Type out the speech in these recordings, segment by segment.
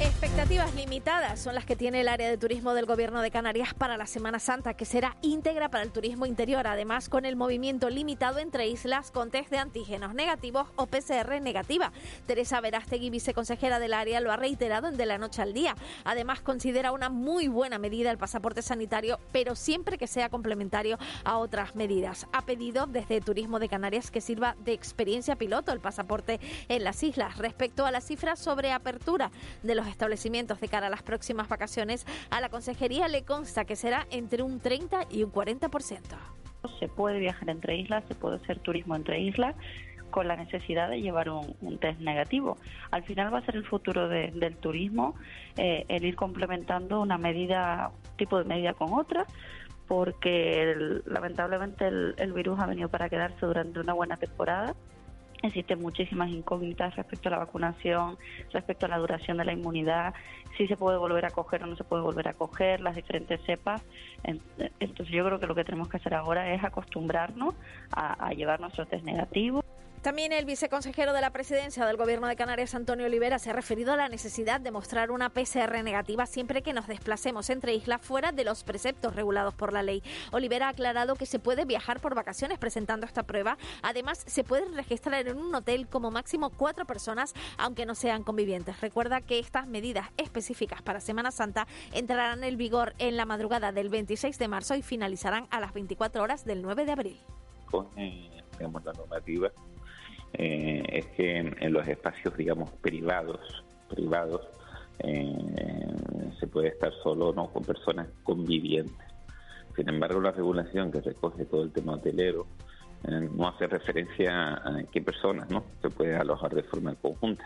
Expectativas limitadas son las que tiene el área de turismo del Gobierno de Canarias para la Semana Santa, que será íntegra para el turismo interior, además con el movimiento limitado entre islas con test de antígenos negativos o PCR negativa. Teresa Verástegui, viceconsejera del área, lo ha reiterado en De la Noche al Día. Además, considera una muy buena medida el pasaporte sanitario, pero siempre que sea complementario a otras medidas. Ha pedido desde Turismo de Canarias que sirva de experiencia piloto el pasaporte en las islas. Respecto a las cifras sobre apertura de los establecimientos de cara a las próximas vacaciones, a la Consejería le consta que será entre un 30 y un 40%. Se puede viajar entre islas, se puede hacer turismo entre islas con la necesidad de llevar un, test negativo. Al final va a ser el futuro del turismo eh, el ir complementando una medida, tipo de medida con otra, porque lamentablemente el virus ha venido para quedarse durante una buena temporada Existen muchísimas incógnitas respecto a la vacunación, respecto a la duración de la inmunidad, si se puede volver a coger o no se puede volver a coger, las diferentes cepas. Entonces yo creo que lo que tenemos que hacer ahora es acostumbrarnos a, a llevar nuestro test negativo. También el viceconsejero de la presidencia del Gobierno de Canarias, Antonio Olivera, se ha referido a la necesidad de mostrar una PCR negativa siempre que nos desplacemos entre islas fuera de los preceptos regulados por la ley. Olivera ha aclarado que se puede viajar por vacaciones presentando esta prueba. Además, se puede registrar en un hotel como máximo cuatro personas, aunque no sean convivientes. Recuerda que estas medidas específicas para Semana Santa entrarán en vigor en la madrugada del 26 de marzo y finalizarán a las 24 horas del 9 de abril. Con eh, la normativa eh, es que en, los espacios, digamos, privados, privados, eh, se puede estar solo no con personas convivientes. Sin embargo, la regulación que recoge todo el tema hotelero eh, no hace referencia a qué personas no se puede alojar de forma conjunta.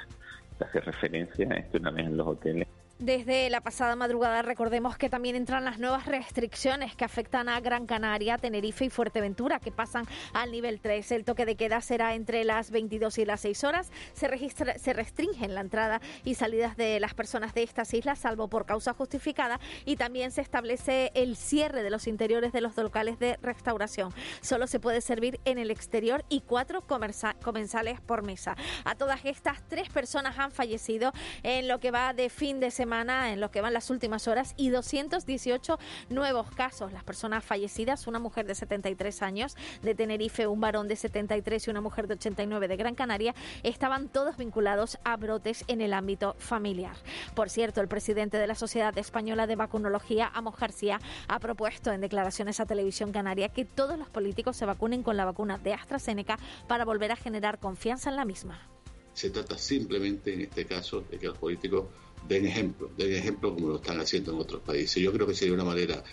Hace referencia a que una vez en los hoteles desde la pasada madrugada recordemos que también entran las nuevas restricciones que afectan a Gran Canaria, Tenerife y Fuerteventura, que pasan al nivel 3. El toque de queda será entre las 22 y las 6 horas. Se, registra, se restringen la entrada y salidas de las personas de estas islas, salvo por causa justificada, y también se establece el cierre de los interiores de los locales de restauración. Solo se puede servir en el exterior y cuatro comensales por mesa. A todas estas, tres personas han fallecido en lo que va de fin de semana en lo que van las últimas horas y 218 nuevos casos. Las personas fallecidas, una mujer de 73 años de Tenerife, un varón de 73 y una mujer de 89 de Gran Canaria, estaban todos vinculados a brotes en el ámbito familiar. Por cierto, el presidente de la Sociedad Española de Vacunología, Amos García, ha propuesto en declaraciones a Televisión Canaria que todos los políticos se vacunen con la vacuna de AstraZeneca para volver a generar confianza en la misma. Se trata simplemente, en este caso, de que los políticos den ejemplo, den ejemplo como lo están haciendo en otros países. Yo creo que sería una manera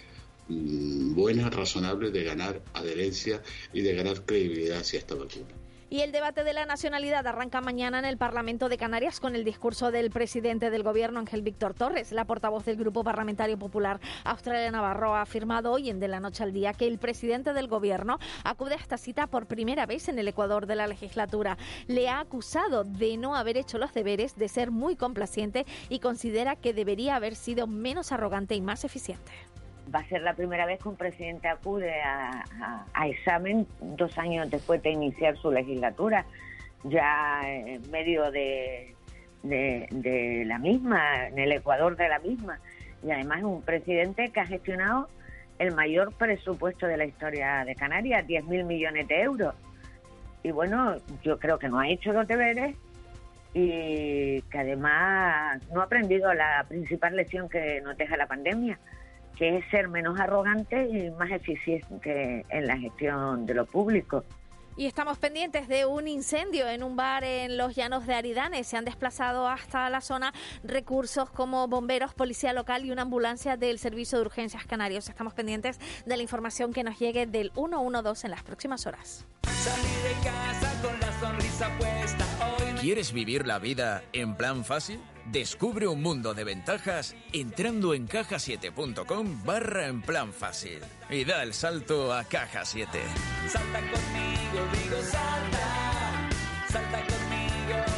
mm, buena, razonable de ganar adherencia y de ganar credibilidad hacia esta vacuna. Y el debate de la nacionalidad arranca mañana en el Parlamento de Canarias con el discurso del presidente del Gobierno, Ángel Víctor Torres. La portavoz del Grupo Parlamentario Popular, Australia Navarro, ha afirmado hoy en De la Noche al Día que el presidente del Gobierno acude a esta cita por primera vez en el Ecuador de la legislatura. Le ha acusado de no haber hecho los deberes, de ser muy complaciente y considera que debería haber sido menos arrogante y más eficiente va a ser la primera vez que un presidente acude a, examen dos años después de iniciar su legislatura, ya en medio de, de, la misma, en el Ecuador de la misma. Y además es un presidente que ha gestionado el mayor presupuesto de la historia de Canarias, 10.000 millones de euros. Y bueno, yo creo que no ha hecho los deberes y que además no ha aprendido la principal lección que nos deja la pandemia, que es ser menos arrogante y más eficiente en la gestión de lo público. Y estamos pendientes de un incendio en un bar en los llanos de Aridane. Se han desplazado hasta la zona recursos como bomberos, policía local y una ambulancia del Servicio de Urgencias Canarios. Estamos pendientes de la información que nos llegue del 112 en las próximas horas. ¿Quieres vivir la vida en plan fácil? Descubre un mundo de ventajas entrando en cajasiete.com barra en plan fácil y da el salto a Caja 7. Salta conmigo, digo salta, salta conmigo.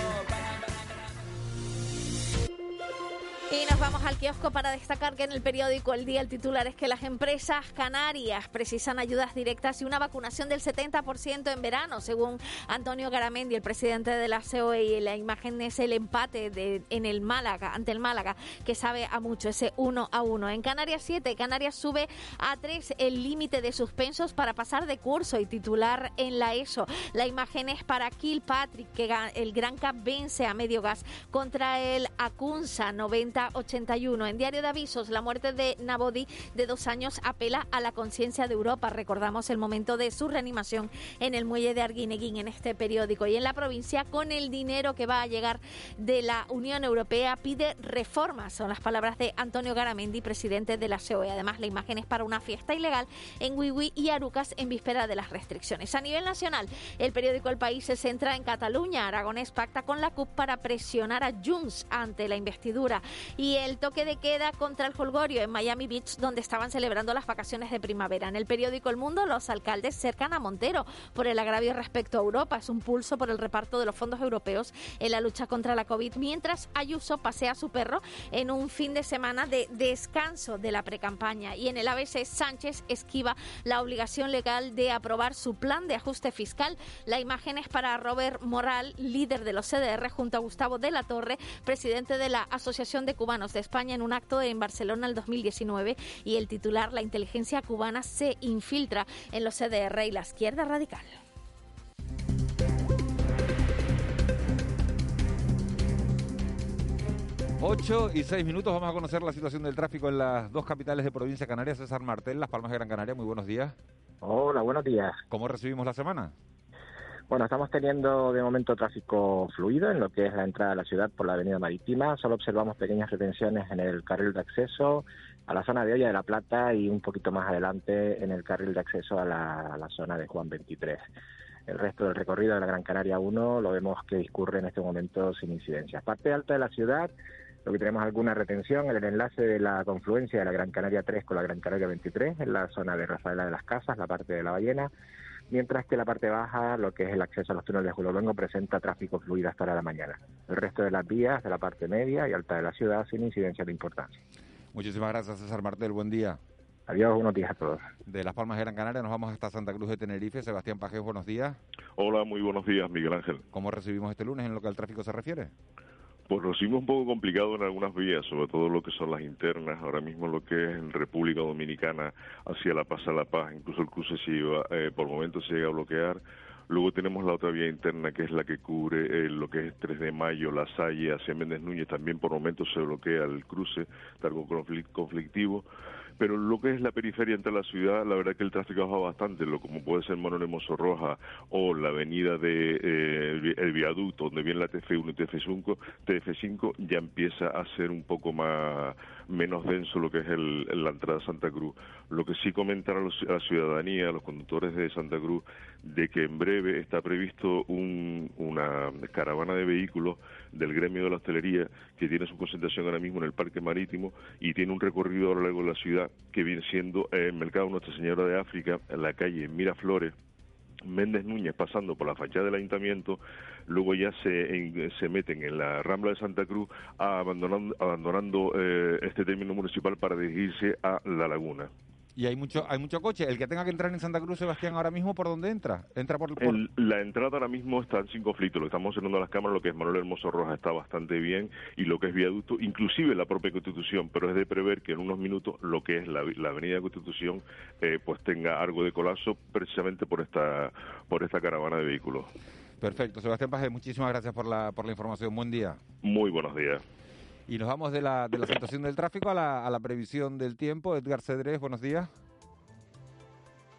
Y nos vamos al kiosco para destacar que en el periódico El Día el titular es que las empresas canarias precisan ayudas directas y una vacunación del 70% en verano, según Antonio Garamendi, el presidente de la COE. Y la imagen es el empate de, en el Málaga, ante el Málaga, que sabe a mucho, ese 1 a 1. En Canarias 7, Canarias sube a 3 el límite de suspensos para pasar de curso y titular en la ESO. La imagen es para Kilpatrick, que el Gran Cap vence a medio gas contra el Acunsa 90-81. En Diario de Avisos, la muerte de Nabodi de dos años apela a la conciencia de Europa. Recordamos el momento de su reanimación en el muelle de Arguineguín en este periódico. Y en la provincia, con el dinero que va a llegar de la Unión Europea, pide reformas. Son las palabras de Antonio Garamendi, presidente de la COE. Además, la imagen es para una fiesta ilegal en Wiwi y Arucas en víspera de las restricciones. A nivel nacional, el periódico El País se centra en Cataluña. Aragonés pacta con la CUP para presionar a Junts ante la investidura. Y el toque de queda contra el Holgorio en Miami Beach, donde estaban celebrando las vacaciones de primavera. En el periódico El Mundo, los alcaldes cercan a Montero por el agravio respecto a Europa. Es un pulso por el reparto de los fondos europeos en la lucha contra la COVID, mientras Ayuso pasea a su perro en un fin de semana de descanso de la precampaña. Y en el ABC, Sánchez esquiva la obligación legal de aprobar su plan de ajuste fiscal. La imagen es para Robert Moral, líder de los CDR, junto a Gustavo de la Torre, presidente de la Asociación de Cubanos de España, en un acto en Barcelona el 2019. Y el titular, la inteligencia cubana se infiltra en los CDR y la izquierda radical. 8 y 6 minutos vamos a conocer la situación del tráfico en las dos capitales de provincia canaria, César Martel, Las Palmas de Gran Canaria. Muy buenos días. Hola, buenos días. ¿Cómo recibimos la semana? Bueno, estamos teniendo de momento tráfico fluido en lo que es la entrada a la ciudad por la avenida marítima. Solo observamos pequeñas retenciones en el carril de acceso a la zona de Olla de la Plata y un poquito más adelante en el carril de acceso a la, zona de Juan 23. El resto del recorrido de la Gran Canaria 1 lo vemos que discurre en este momento sin incidencias. Parte alta de la ciudad lo que tenemos alguna retención en el enlace de la confluencia de la Gran Canaria 3 con la Gran Canaria 23, en la zona de Rafaela de las Casas, la parte de la ballena, mientras que la parte baja, lo que es el acceso a los túneles de Julio Luengo, presenta tráfico fluido hasta la mañana. El resto de las vías de la parte media y alta de la ciudad sin incidencia de importancia. Muchísimas gracias, César Martel. Buen día. Adiós, buenos días a todos. De Las Palmas de Gran Canaria nos vamos hasta Santa Cruz de Tenerife. Sebastián Pajés, buenos días. Hola, muy buenos días, Miguel Ángel. ¿Cómo recibimos este lunes en lo que al tráfico se refiere? Pues hicimos un poco complicado en algunas vías, sobre todo lo que son las internas. Ahora mismo lo que es en República Dominicana hacia La Paz a La Paz, incluso el cruce se iba, eh, por momentos se llega a bloquear. Luego tenemos la otra vía interna que es la que cubre eh, lo que es 3 de mayo, La Salle, hacia Méndez Núñez. También por momentos se bloquea el cruce, algo conflictivo pero lo que es la periferia entre la ciudad, la verdad que el tráfico ha bajado bastante, lo como puede ser Manuel Roja o la avenida de eh, el viaducto donde viene la TF1 y TF5, TF5 ya empieza a ser un poco más menos denso lo que es el, la entrada a Santa Cruz. Lo que sí comentar a, la ciudadanía, a los conductores de Santa Cruz, de que en breve está previsto una caravana de vehículos del gremio de la hostelería que tiene su concentración ahora mismo en el Parque Marítimo y tiene un recorrido a lo largo de la ciudad que viene siendo el mercado Nuestra Señora de África, en la calle Miraflores, Méndez Núñez pasando por la fachada del ayuntamiento, luego ya se, se meten en la Rambla de Santa Cruz abandonando, abandonando eh, este término municipal para dirigirse a La Laguna. Y hay mucho hay mucho coche. El que tenga que entrar en Santa Cruz, Sebastián, ahora mismo, ¿por dónde entra? Entra por... la entrada ahora mismo está sin conflicto. Lo que estamos observando las cámaras, lo que es Manuel Hermoso Roja está bastante bien y lo que es viaducto, inclusive la propia Constitución, pero es de prever que en unos minutos lo que es la, avenida Constitución eh, pues tenga algo de colapso precisamente por esta, por esta caravana de vehículos. Perfecto. Sebastián Paje, muchísimas gracias por la, por la información. Buen día. Muy buenos días. Y nos vamos de la, de la situación del tráfico a la, a la previsión del tiempo. Edgar Cedrés, buenos días.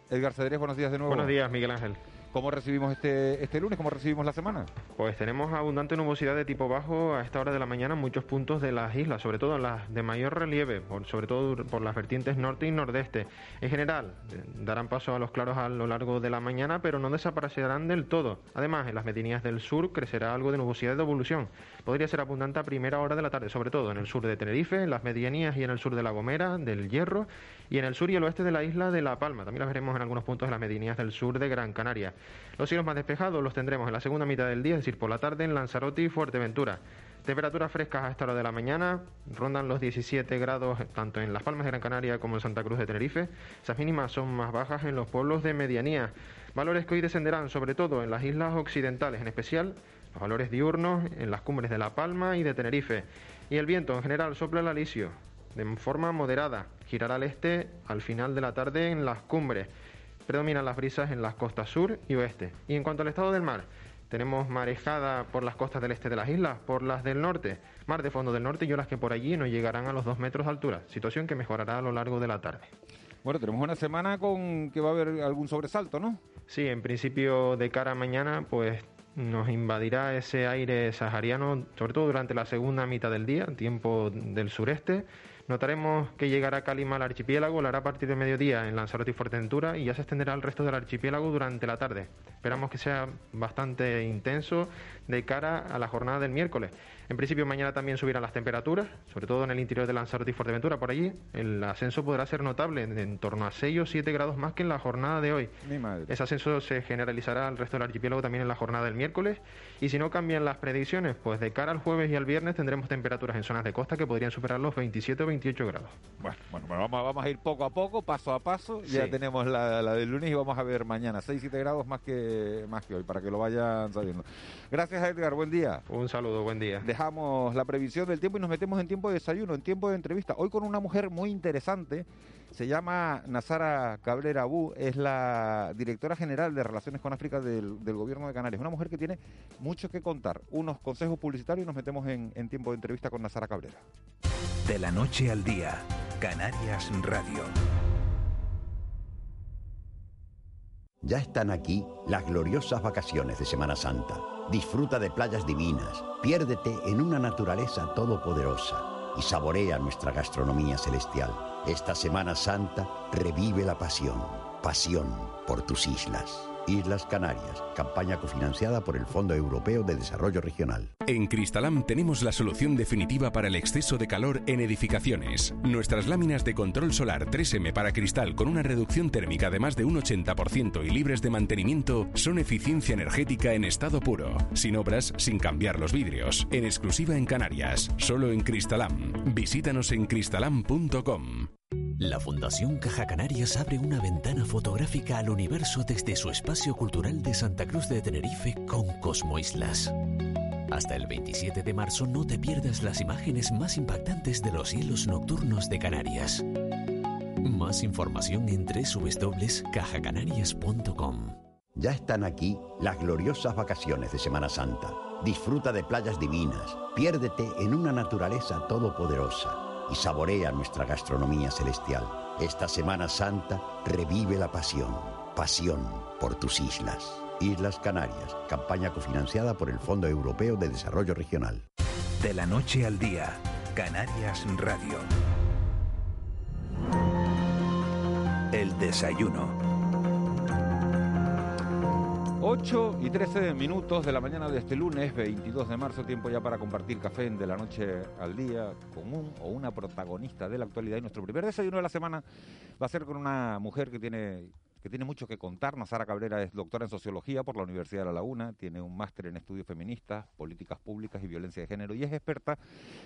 Edgar Cedrés, buenos días de nuevo. Buenos días, Miguel Ángel. ¿Cómo recibimos este, este lunes? ¿Cómo recibimos la semana? Pues tenemos abundante nubosidad de tipo bajo a esta hora de la mañana en muchos puntos de las islas, sobre todo en las de mayor relieve, sobre todo por las vertientes norte y nordeste. En general, eh, darán paso a los claros a lo largo de la mañana, pero no desaparecerán del todo. Además, en las medianías del sur crecerá algo de nubosidad de evolución. Podría ser abundante a primera hora de la tarde, sobre todo en el sur de Tenerife, en las medianías y en el sur de La Gomera, del Hierro, y en el sur y el oeste de la isla de La Palma. También las veremos en algunos puntos de las medianías del sur de Gran Canaria. Los cielos más despejados los tendremos en la segunda mitad del día, es decir, por la tarde en Lanzarote y Fuerteventura. Temperaturas frescas a esta hora de la mañana, rondan los 17 grados tanto en Las Palmas de Gran Canaria como en Santa Cruz de Tenerife. Esas mínimas son más bajas en los pueblos de medianía. Valores que hoy descenderán sobre todo en las islas occidentales, en especial los valores diurnos en las cumbres de La Palma y de Tenerife. Y el viento en general sopla el alisio de forma moderada, girará al este al final de la tarde en las cumbres. Predominan las brisas en las costas sur y oeste. Y en cuanto al estado del mar, tenemos marejada por las costas del este de las islas, por las del norte, mar de fondo del norte y olas que por allí no llegarán a los dos metros de altura, situación que mejorará a lo largo de la tarde. Bueno, tenemos una semana con que va a haber algún sobresalto, ¿no? Sí, en principio de cara a mañana, pues nos invadirá ese aire sahariano, sobre todo durante la segunda mitad del día, tiempo del sureste. Notaremos que llegará Calima al archipiélago, lo hará a partir de mediodía en Lanzarote y Fuerteventura y ya se extenderá al resto del archipiélago durante la tarde. Esperamos que sea bastante intenso de cara a la jornada del miércoles. En principio mañana también subirán las temperaturas, sobre todo en el interior de Lanzarote y Fuerteventura. Por allí el ascenso podrá ser notable, en, torno a 6 o 7 grados más que en la jornada de hoy. Ese ascenso se generalizará al resto del archipiélago también en la jornada del miércoles. Y si no cambian las predicciones, pues de cara al jueves y al viernes tendremos temperaturas en zonas de costa que podrían superar los 27 o 28 grados. Bueno, bueno vamos, vamos, a ir poco a poco, paso a paso. Ya tenemos la, la, del lunes y vamos a ver mañana 6, 7 grados más que, más que hoy, para que lo vayan sabiendo. Gracias Edgar, buen día. Un saludo, buen día. Dejamos la previsión del tiempo y nos metemos en tiempo de desayuno, en tiempo de entrevista. Hoy con una mujer muy interesante, se llama Nazara Cabrera Abu, es la directora general de Relaciones con África del, Gobierno de Canarias. Una mujer que tiene mucho que contar. Unos consejos publicitarios y nos metemos en, en tiempo de entrevista con Nazara Cabrera. De la noche al día, Canarias Radio. Ya están aquí las gloriosas vacaciones de Semana Santa. Disfruta de playas divinas, piérdete en una naturaleza todopoderosa y saborea nuestra gastronomía celestial. Esta Semana Santa revive la pasión, pasión por tus islas. Islas Canarias, campaña cofinanciada por el Fondo Europeo de Desarrollo Regional. En Cristalam tenemos la solución definitiva para el exceso de calor en edificaciones. Nuestras láminas de control solar 3M para cristal con una reducción térmica de más de un 80% y libres de mantenimiento son eficiencia energética en estado puro, sin obras, sin cambiar los vidrios, en exclusiva en Canarias, solo en Cristalam. Visítanos en cristalam.com. La Fundación Caja Canarias abre una ventana fotográfica al universo desde su espacio cultural de Santa Cruz de Tenerife con Cosmo Islas. Hasta el 27 de marzo no te pierdas las imágenes más impactantes de los cielos nocturnos de Canarias. Más información en www.cajacanarias.com. Ya están aquí las gloriosas vacaciones de Semana Santa. Disfruta de playas divinas, piérdete en una naturaleza todopoderosa y saborea nuestra gastronomía celestial. Esta Semana Santa revive la pasión, pasión por tus islas. Islas Canarias, campaña cofinanciada por el Fondo Europeo de Desarrollo Regional. De la noche al día, Canarias Radio. El desayuno. 8 y 13 minutos de la mañana de este lunes, 22 de marzo, tiempo ya para compartir café de la noche al día con un o una protagonista de la actualidad. Y nuestro primer desayuno de la semana va a ser con una mujer que tiene que tiene mucho que contarnos. Sara Cabrera es doctora en Sociología por la Universidad de La Laguna, tiene un máster en Estudios Feministas, Políticas Públicas y Violencia de Género y es experta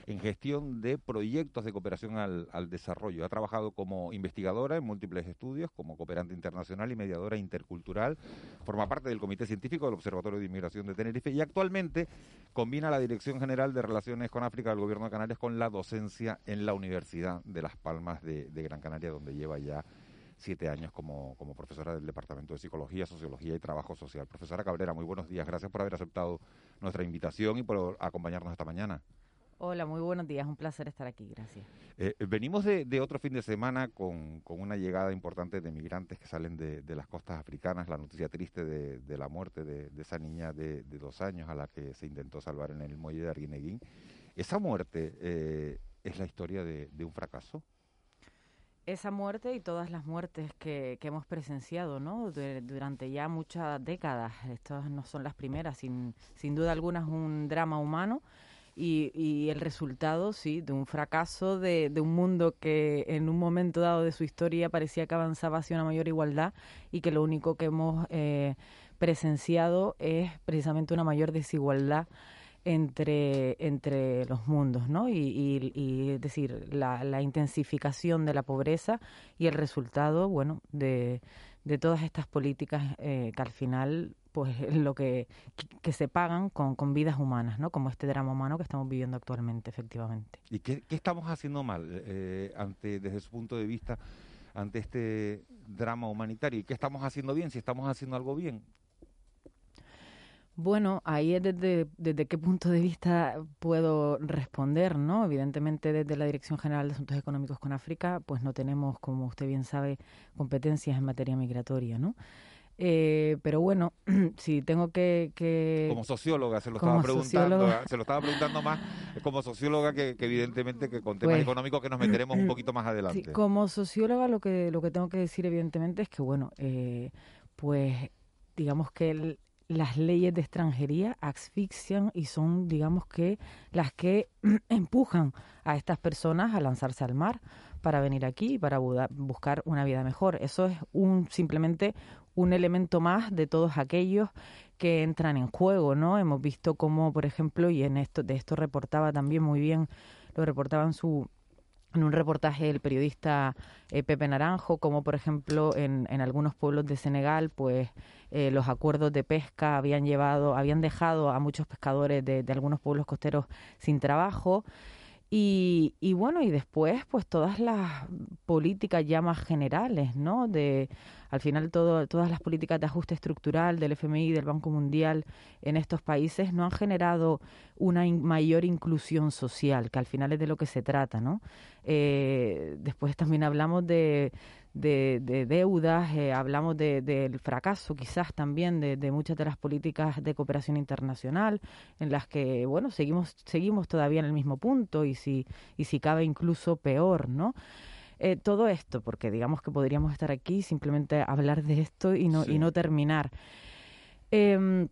en gestión de proyectos de cooperación al, desarrollo. Ha trabajado como investigadora en múltiples estudios, como cooperante internacional y mediadora intercultural. Forma parte del Comité Científico del Observatorio de Inmigración de Tenerife y actualmente combina la Dirección General de Relaciones con África del Gobierno de Canarias con la docencia en la Universidad de Las Palmas de Gran Canaria, donde lleva ya siete años como, como profesora del Departamento de Psicología, Sociología y Trabajo Social. Profesora Cabrera, muy buenos días. Gracias por haber aceptado nuestra invitación y por acompañarnos esta mañana. Hola, muy buenos días. Un placer estar aquí. Gracias. Eh, venimos de, de, otro fin de semana con, con, una llegada importante de migrantes que salen de, de las costas africanas. La noticia triste de, de la muerte de, esa niña de, dos años a la que se intentó salvar en el muelle de Arguineguín. ¿Esa muerte eh, es la historia de un fracaso? Esa muerte y todas las muertes que, que hemos presenciado ¿no? durante ya muchas décadas. Estas no son las primeras, sin, sin duda alguna es un drama humano y, y el resultado, sí, de un fracaso de, de, un mundo que en un momento dado de su historia parecía que avanzaba hacia una mayor igualdad y que lo único que hemos eh, presenciado es precisamente una mayor desigualdad entre, entre los mundos, ¿no? Y, es decir, la, la, intensificación de la pobreza y el resultado, bueno, de, de todas estas políticas eh, que al final pues lo que, que se pagan con, con, vidas humanas, ¿no? Como este drama humano que estamos viviendo actualmente, efectivamente. ¿Y qué, qué estamos haciendo mal eh, ante, desde su punto de vista ante este drama humanitario? ¿Y qué estamos haciendo bien? Si estamos haciendo algo bien. Bueno, ahí es desde, desde qué punto de vista puedo responder, ¿no? Evidentemente desde la Dirección General de Asuntos Económicos con África, pues no tenemos, como usted bien sabe, competencias en materia migratoria, ¿no? Eh, pero bueno, si tengo que, Como socióloga, se lo estaba preguntando, se lo estaba preguntando más como socióloga que, evidentemente que con temas pues, económicos que nos meteremos un poquito más adelante. como socióloga lo que, lo que tengo que decir evidentemente es que, bueno, eh, pues digamos que el, las leyes de extranjería asfixian y son, digamos que, las que empujan a estas personas a lanzarse al mar para venir aquí y para buscar una vida mejor. Eso es un simplemente un elemento más de todos aquellos que entran en juego, ¿no? Hemos visto cómo, por ejemplo, y en esto de esto reportaba también muy bien, lo reportaba en su en un reportaje del periodista eh, Pepe Naranjo, como por ejemplo en, en algunos pueblos de Senegal, pues eh, los acuerdos de pesca habían llevado, habían dejado a muchos pescadores de, de algunos pueblos costeros sin trabajo. Y, y, bueno, y después, pues todas las políticas ya más generales, ¿no? De, al final, todo, todas las políticas de ajuste estructural del FMI, del Banco Mundial en estos países no han generado una mayor inclusión social, que al final es de lo que se trata, ¿no? Eh, después también hablamos de de, deudas, eh, hablamos del fracaso quizás también de, muchas de las políticas de cooperación internacional, en las que, bueno, seguimos, seguimos todavía en el mismo punto y si, y si cabe incluso peor, ¿no? Eh, todo esto, porque digamos que podríamos estar aquí simplemente hablar de esto y no, y no terminar. Em,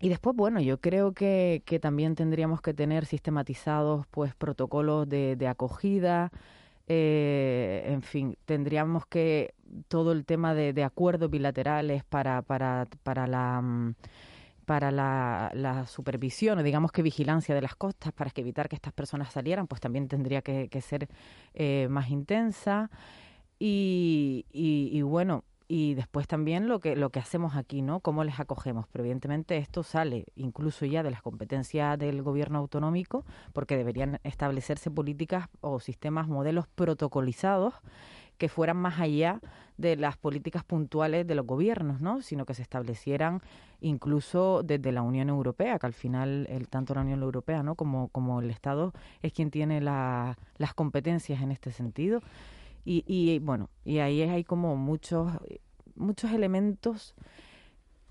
y después, bueno, yo creo que, que, también tendríamos que tener sistematizados pues protocolos de, de acogida, eh, en fin, tendríamos que todo el tema de, acuerdos bilaterales para, para, para la mm, para la, supervisión o digamos que vigilancia de las costas para que evitar que estas personas salieran, pues también tendría que, ser eh, más intensa. Y, y, y, bueno, y después también lo que lo que hacemos aquí, ¿no? Cómo les acogemos. Pero evidentemente esto sale incluso ya de las competencias del gobierno autonómico, porque deberían establecerse políticas o sistemas, modelos protocolizados que fueran más allá de las políticas puntuales de los gobiernos, ¿no? Sino que se establecieran incluso desde la Unión Europea, que al final el, tanto la Unión Europea, ¿no? Como, como el Estado es quien tiene las competencias en este sentido. Y, y bueno, y ahí hay como muchos, muchos elementos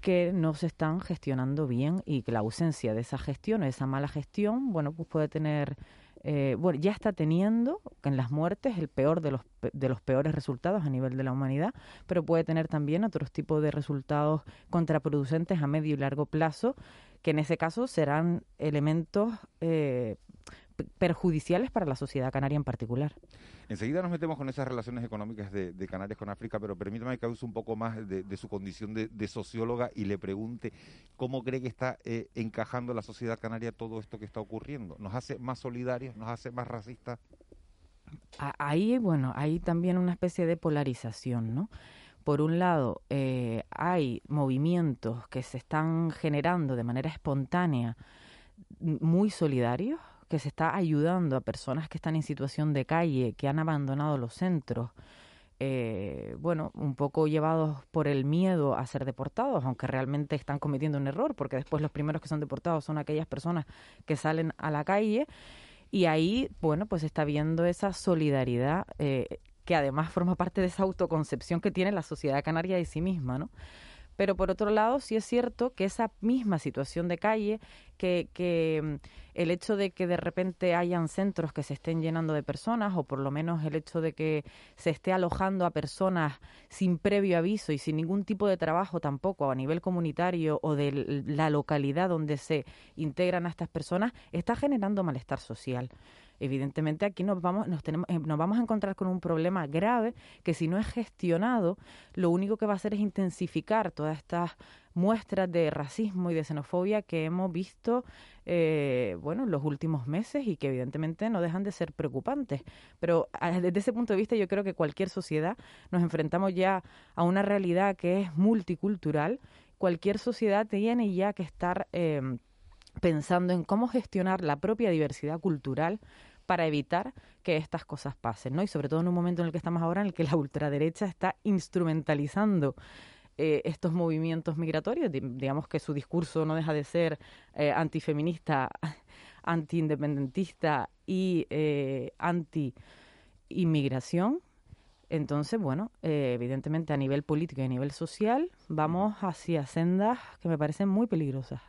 que no se están gestionando bien y que la ausencia de esa gestión, esa mala gestión, bueno, pues puede tener, eh, bueno, ya está teniendo en las muertes el peor de los, de los peores resultados a nivel de la humanidad, pero puede tener también otros tipos de resultados contraproducentes a medio y largo plazo, que en ese caso serán elementos eh, perjudiciales para la sociedad canaria en particular. Enseguida nos metemos con esas relaciones económicas de, Canarias con África, pero permítame que use un poco más de, su condición de, socióloga y le pregunte cómo cree que está eh, encajando la sociedad canaria todo esto que está ocurriendo. ¿Nos hace más solidarios? ¿Nos hace más racistas? Ahí, bueno, hay también una especie de polarización, ¿no? Por un lado, eh, hay movimientos que se están generando de manera espontánea muy solidarios, que se está ayudando a personas que están en situación de calle, que han abandonado los centros, eh, bueno, un poco llevados por el miedo a ser deportados, aunque realmente están cometiendo un error, porque después los primeros que son deportados son aquellas personas que salen a la calle y ahí, bueno, pues está viendo esa solidaridad eh, que además forma parte de esa autoconcepción que tiene la sociedad canaria de sí misma, ¿no? Pero por otro lado, sí es cierto que esa misma situación de calle, que, que mm, el hecho de que de repente hayan centros que se estén llenando de personas, o por lo menos el hecho de que se esté alojando a personas sin previo aviso y sin ningún tipo de trabajo tampoco a nivel comunitario o de la localidad donde se integran a estas personas, está generando malestar social. Evidentemente aquí nos vamos, nos, tenemos, eh, nos vamos a encontrar con un problema grave que si no es gestionado, lo único que va a hacer es intensificar todas estas muestras de racismo y de xenofobia que hemos visto eh, bueno, en los últimos meses y que evidentemente no dejan de ser preocupantes. Pero desde ese punto de vista yo creo que cualquier sociedad nos enfrentamos ya a una realidad que es multicultural. Cualquier sociedad tiene ya que estar eh, pensando en cómo gestionar la propia diversidad cultural para evitar que estas cosas pasen, ¿no? Y sobre todo en un momento en el que estamos ahora, en el que la ultraderecha está instrumentalizando eh, estos movimientos migratorios. digamos que su discurso no deja de ser eh, antifeminista, antiindependentista y eh, anti-inmigración. Entonces, bueno, eh, evidentemente a nivel político y a nivel social vamos hacia sendas que me parecen muy peligrosas.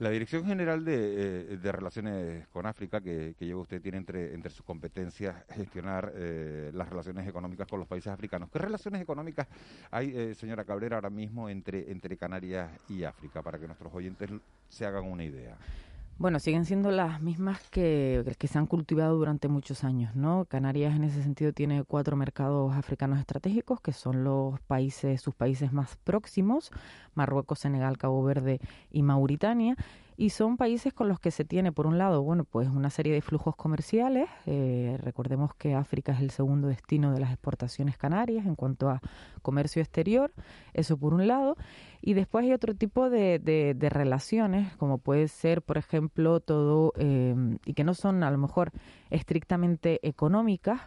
La Dirección General de, eh, Relaciones con África, que, lleva usted, tiene entre, entre sus competencias gestionar eh, las relaciones económicas con los países africanos. ¿Qué relaciones económicas hay, eh, señora Cabrera, ahora mismo entre, entre Canarias y África, para que nuestros oyentes se hagan una idea? Bueno, siguen siendo las mismas que, que se han cultivado durante muchos años, ¿no? Canarias en ese sentido tiene cuatro mercados africanos estratégicos, que son los países, sus países más próximos, Marruecos, Senegal, Cabo Verde y Mauritania y son países con los que se tiene, por un lado, bueno, pues una serie de flujos comerciales. Eh, recordemos que África es el segundo destino de las exportaciones canarias en cuanto a comercio exterior, eso por un lado. Y después hay otro tipo de, de, relaciones, como puede ser, por ejemplo, todo, eh, y que no son a lo mejor estrictamente económicas,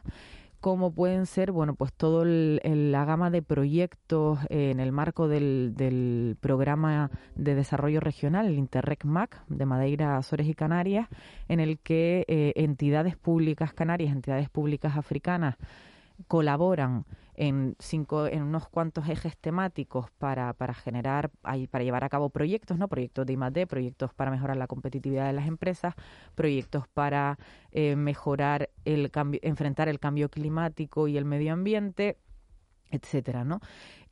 como pueden ser, bueno, pues toda la gama de proyectos eh, en el marco del, programa de desarrollo regional, el Interreg MAC de Madeira, Azores y Canarias, en el que eh, entidades públicas canarias, entidades públicas africanas colaboran en, cinco, en unos cuantos ejes temáticos para, para generar, para llevar a cabo proyectos, ¿no? Proyectos de I+.D., proyectos para mejorar la competitividad de las empresas, proyectos para eh, mejorar el cambio, enfrentar el cambio climático y el medio ambiente, etcétera, ¿no?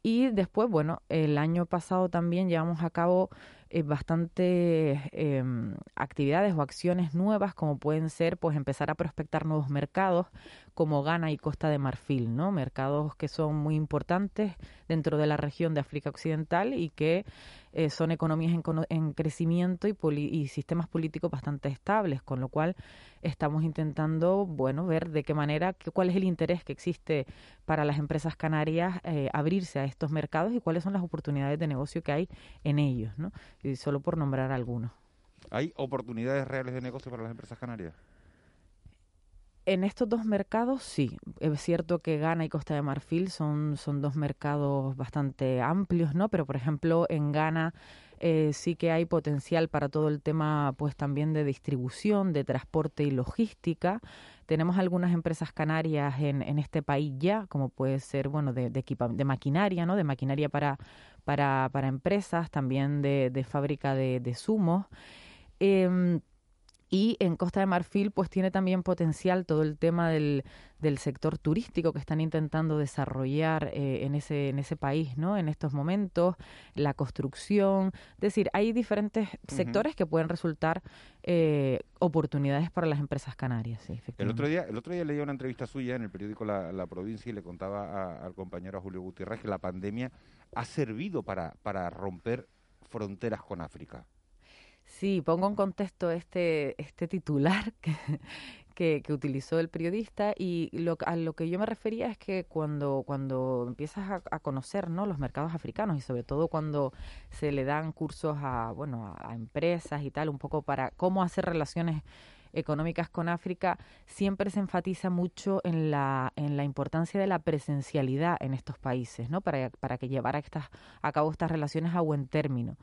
Y después, bueno, el año pasado también llevamos a cabo eh, bastantes em, actividades o acciones nuevas, como pueden ser, pues, empezar a prospectar nuevos mercados, como Ghana y Costa de Marfil, ¿no? Mercados que son muy importantes dentro de la región de África Occidental y que eh, son economías en, crecimiento y, y, sistemas políticos bastante estables, con lo cual estamos intentando, bueno, ver de qué manera, cuál es el interés que existe para las empresas canarias eh, abrirse a estos mercados y cuáles son las oportunidades de negocio que hay en ellos, ¿no? Y solo por nombrar algunos. ¿Hay oportunidades reales de negocio para las empresas canarias? En estos dos mercados sí, es cierto que Ghana y Costa de Marfil son, son dos mercados bastante amplios, ¿no? Pero por ejemplo en Ghana eh, sí que hay potencial para todo el tema pues también de distribución, de transporte y logística. Tenemos algunas empresas canarias en, en este país ya, como puede ser, bueno, de, de, de maquinaria, ¿no? De maquinaria para, para, para empresas, también de, de fábrica de, de zumos. Eh, y en Costa de Marfil, pues tiene también potencial todo el tema del, del sector turístico que están intentando desarrollar eh, en, ese, en ese país, ¿no? En estos momentos, la construcción. Es decir, hay diferentes sectores que pueden resultar eh, oportunidades para las empresas canarias. el, otro día, el otro día leía una entrevista suya en el periódico La, la Provincia y le contaba al compañero Julio Gutiérrez que la pandemia ha servido para, para romper fronteras con África. Sí, pongo en contexto este, este titular que, que, utilizó el periodista y lo, a lo que yo me refería es que cuando, cuando empiezas a, conocer ¿no? los mercados africanos y sobre todo cuando se le dan cursos a, bueno, a, empresas y tal, un poco para cómo hacer relaciones económicas con África, siempre se enfatiza mucho en la, en la importancia de la presencialidad en estos países, ¿no? Para, para que llevar a, estas, a cabo estas relaciones a buen término.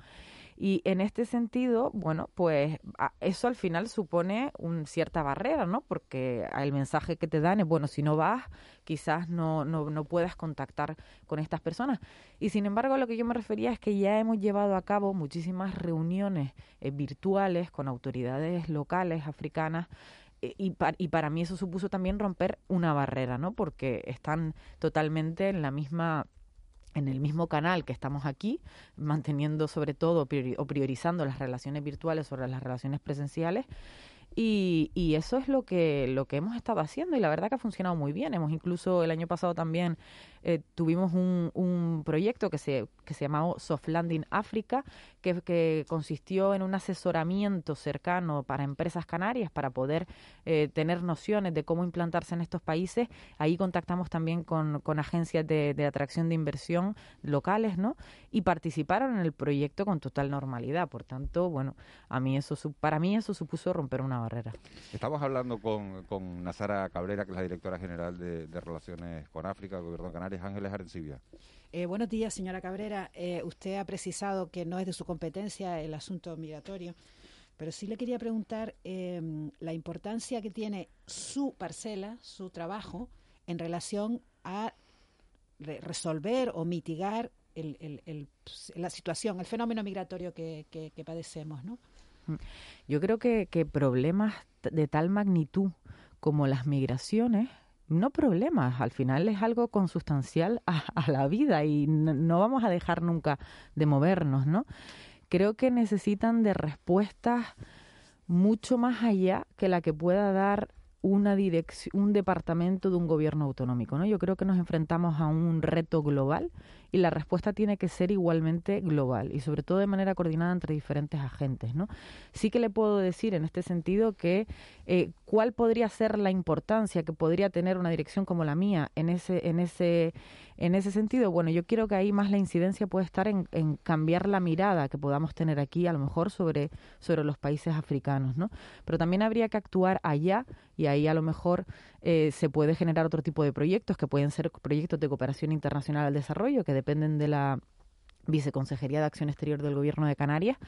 Y en este sentido, bueno, pues eso al final supone una cierta barrera, ¿no? Porque el mensaje que te dan es, bueno, si no vas, quizás no, no, no puedas contactar con estas personas. Y sin embargo, a lo que yo me refería es que ya hemos llevado a cabo muchísimas reuniones eh, virtuales con autoridades locales africanas eh, y, y, para mí eso supuso también romper una barrera, ¿no? Porque están totalmente en la misma en el mismo canal que estamos aquí, manteniendo sobre todo o priorizando las relaciones virtuales sobre las relaciones presenciales. Y, y, eso es lo que, lo que hemos estado haciendo y la verdad que ha funcionado muy bien. Hemos incluso el año pasado también eh, tuvimos un, un, proyecto que se, que se llamaba Soft Landing África, que, que, consistió en un asesoramiento cercano para empresas canarias para poder eh, tener nociones de cómo implantarse en estos países. Ahí contactamos también con, con agencias de, atracción de inversión locales, ¿no? Y participaron en el proyecto con total normalidad. Por tanto, bueno, a mí eso para mí eso supuso romper una barrera. Estamos hablando con, con Nazara Cabrera, que es la directora general de, Relaciones con África, Gobierno de Ángeles Arencibia. Eh, buenos días, señora Cabrera. Eh, usted ha precisado que no es de su competencia el asunto migratorio, pero sí le quería preguntar eh, la importancia que tiene su parcela, su trabajo, en relación a re resolver o mitigar el, el, el, la situación, el fenómeno migratorio que, que, que padecemos, ¿no? Yo creo que, que problemas de tal magnitud como las migraciones no problemas, al final es algo consustancial a, la vida y no, no, vamos a dejar nunca de movernos, ¿no? Creo que necesitan de respuestas mucho más allá que la que pueda dar una dirección, un departamento de un gobierno autonómico, ¿no? Yo creo que nos enfrentamos a un reto global y la respuesta tiene que ser igualmente global y sobre todo de manera coordinada entre diferentes agentes, ¿no? Sí que le puedo decir en este sentido que eh, cuál podría ser la importancia que podría tener una dirección como la mía en ese en ese en ese sentido, bueno, yo quiero que ahí más la incidencia puede estar en, en, cambiar la mirada que podamos tener aquí, a lo mejor sobre, sobre los países africanos, ¿no? Pero también habría que actuar allá y ahí a lo mejor eh, se puede generar otro tipo de proyectos que pueden ser proyectos de cooperación internacional al desarrollo que dependen de la Viceconsejería de Acción Exterior del Gobierno de Canarias,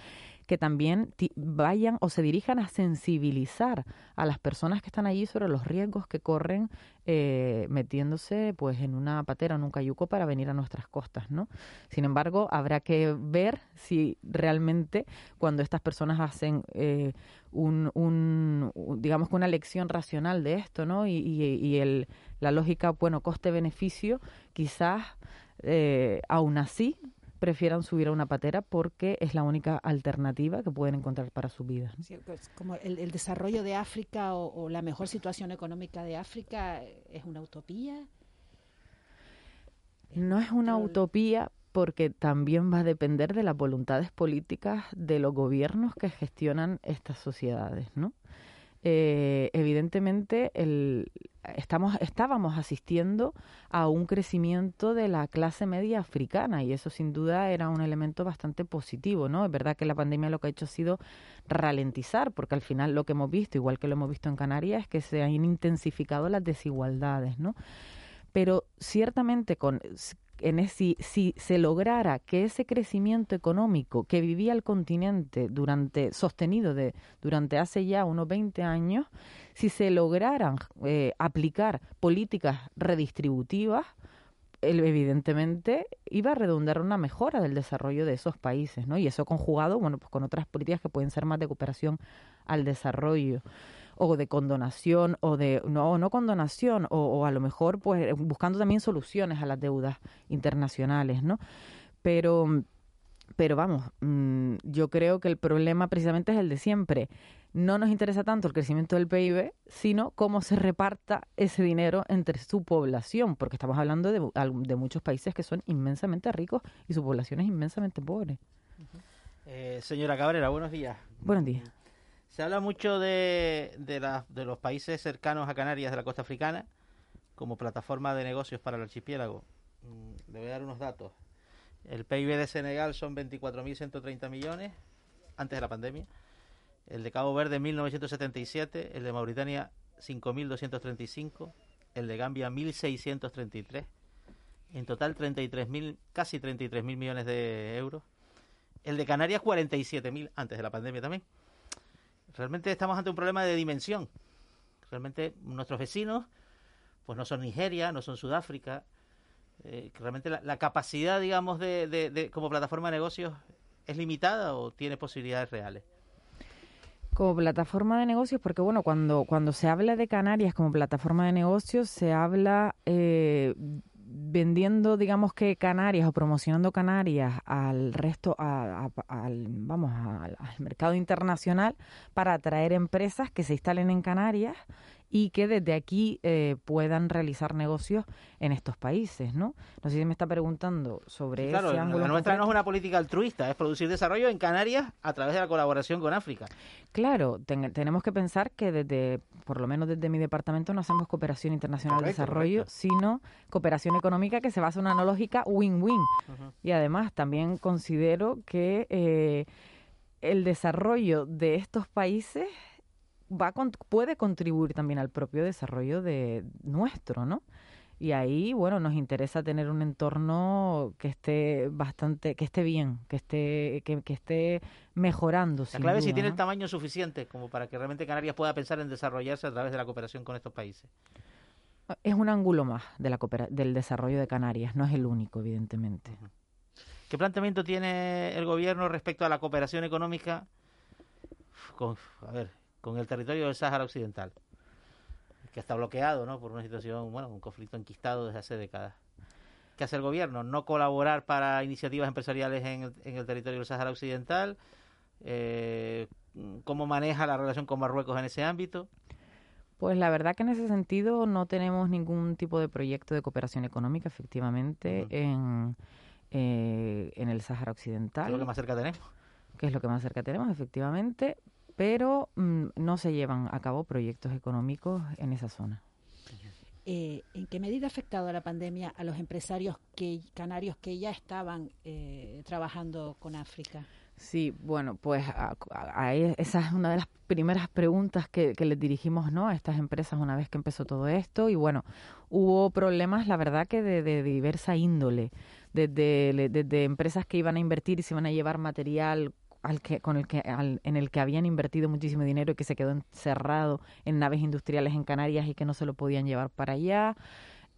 que también vayan o se dirijan a sensibilizar a las personas que están allí sobre los riesgos que corren eh, metiéndose pues en una patera o en un cayuco para venir a nuestras costas, ¿no? Sin embargo, habrá que ver si realmente cuando estas personas hacen eh, un, digamos que una lección racional de esto, ¿no? Y el, la lógica, bueno, coste-beneficio, quizás eh, aún así prefieran subir a una patera porque es la única alternativa que pueden encontrar para su vida. Sí, pues como el, el, desarrollo de África o, o, la mejor situación económica de África es una utopía. No es una utopía porque también va a depender de las voluntades políticas de los gobiernos que gestionan estas sociedades, ¿no? Eh, evidentemente el, estamos, estábamos asistiendo a un crecimiento de la clase media africana y eso sin duda era un elemento bastante positivo, ¿no? Es verdad que la pandemia lo que ha hecho ha sido ralentizar, porque al final lo que hemos visto, igual que lo hemos visto en Canarias, es que se han intensificado las desigualdades, ¿no? Pero ciertamente con en si, si se lograra que ese crecimiento económico que vivía el continente durante sostenido de durante hace ya unos 20 años, si se lograran eh, aplicar políticas redistributivas, evidentemente iba a redundar una mejora del desarrollo de esos países, ¿no? Y eso conjugado, bueno, pues con otras políticas que pueden ser más de cooperación al desarrollo o de condonación o de no no condonación o, o, a lo mejor pues buscando también soluciones a las deudas internacionales no pero pero vamos mmm, yo creo que el problema precisamente es el de siempre no nos interesa tanto el crecimiento del PIB, sino cómo se reparta ese dinero entre su población, porque estamos hablando de, de muchos países que son inmensamente ricos y su población es inmensamente pobre. Uh -huh. eh, señora Cabrera, buenos días. Buenos días. Se habla mucho de, de, la, de, los países cercanos a Canarias de la costa africana como plataforma de negocios para el archipiélago. Mm, le voy a dar unos datos. El PIB de Senegal son 24.130 millones antes de la pandemia. El de Cabo Verde 1977, el de Mauritania 5.235, el de Gambia 1.633. En total 33.000, casi 33.000 millones de euros. El de Canarias 47.000 antes de la pandemia también. Realmente estamos ante un problema de dimensión. Realmente nuestros vecinos, pues no son Nigeria, no son Sudáfrica. Eh, realmente la, capacidad, digamos, de, como plataforma de negocios es limitada o tiene posibilidades reales. Como plataforma de negocios, porque bueno, cuando, cuando se habla de Canarias como plataforma de negocios, se habla eh, vendiendo, digamos que Canarias o promocionando Canarias al resto, al, vamos, al mercado internacional para atraer empresas que se instalen en Canarias y que desde aquí eh, puedan realizar negocios en estos países, ¿no? No sé si me está preguntando sobre claro, ese ángulo. La nuestra no es una política altruista, es producir desarrollo en Canarias a través de la colaboración con África. Claro, tenemos que pensar que desde, por lo menos desde mi departamento, no hacemos cooperación internacional de desarrollo, sino cooperación económica que se basa en una lógica win-win. Y además también considero que eh, el desarrollo de estos países va puede contribuir también al propio desarrollo de nuestro, ¿no? Y ahí, bueno, nos interesa tener un entorno que esté bastante, que esté bien, que esté, que, esté mejorando. La clave es si tiene el tamaño suficiente como para que realmente Canarias pueda pensar en desarrollarse a través de la cooperación con estos países. Es un ángulo más de la del desarrollo de Canarias, no es el único, evidentemente. ¿Qué planteamiento tiene el gobierno respecto a la cooperación económica? Con, a ver, con el territorio del Sáhara Occidental, que está bloqueado ¿no? por una situación, bueno, un conflicto enquistado desde hace décadas. ¿Qué hace el gobierno? No colaborar para iniciativas empresariales en el, en el territorio del Sáhara Occidental. Eh, ¿Cómo maneja la relación con Marruecos en ese ámbito? Pues la verdad que en ese sentido no tenemos ningún tipo de proyecto de cooperación económica, efectivamente, en, eh, en el Sáhara Occidental. ¿Qué es lo que más cerca tenemos? ¿Qué es lo que más cerca tenemos, efectivamente? Pero mm, no se llevan a cabo proyectos económicos en esa zona. Eh, ¿En qué medida ha afectado la pandemia a los empresarios que, canarios que ya estaban eh, trabajando con África? Sí, bueno, pues e, esa es una de las primeras preguntas que, les dirigimos ¿no? a estas empresas una vez que empezó todo esto. Y bueno, hubo problemas, la verdad, que de, diversa índole. Desde, desde, empresas que iban a invertir y se iban a llevar material al que, con el que, en el que habían invertido muchísimo dinero y que se quedó encerrado en naves industriales en Canarias y que no se lo podían llevar para allá.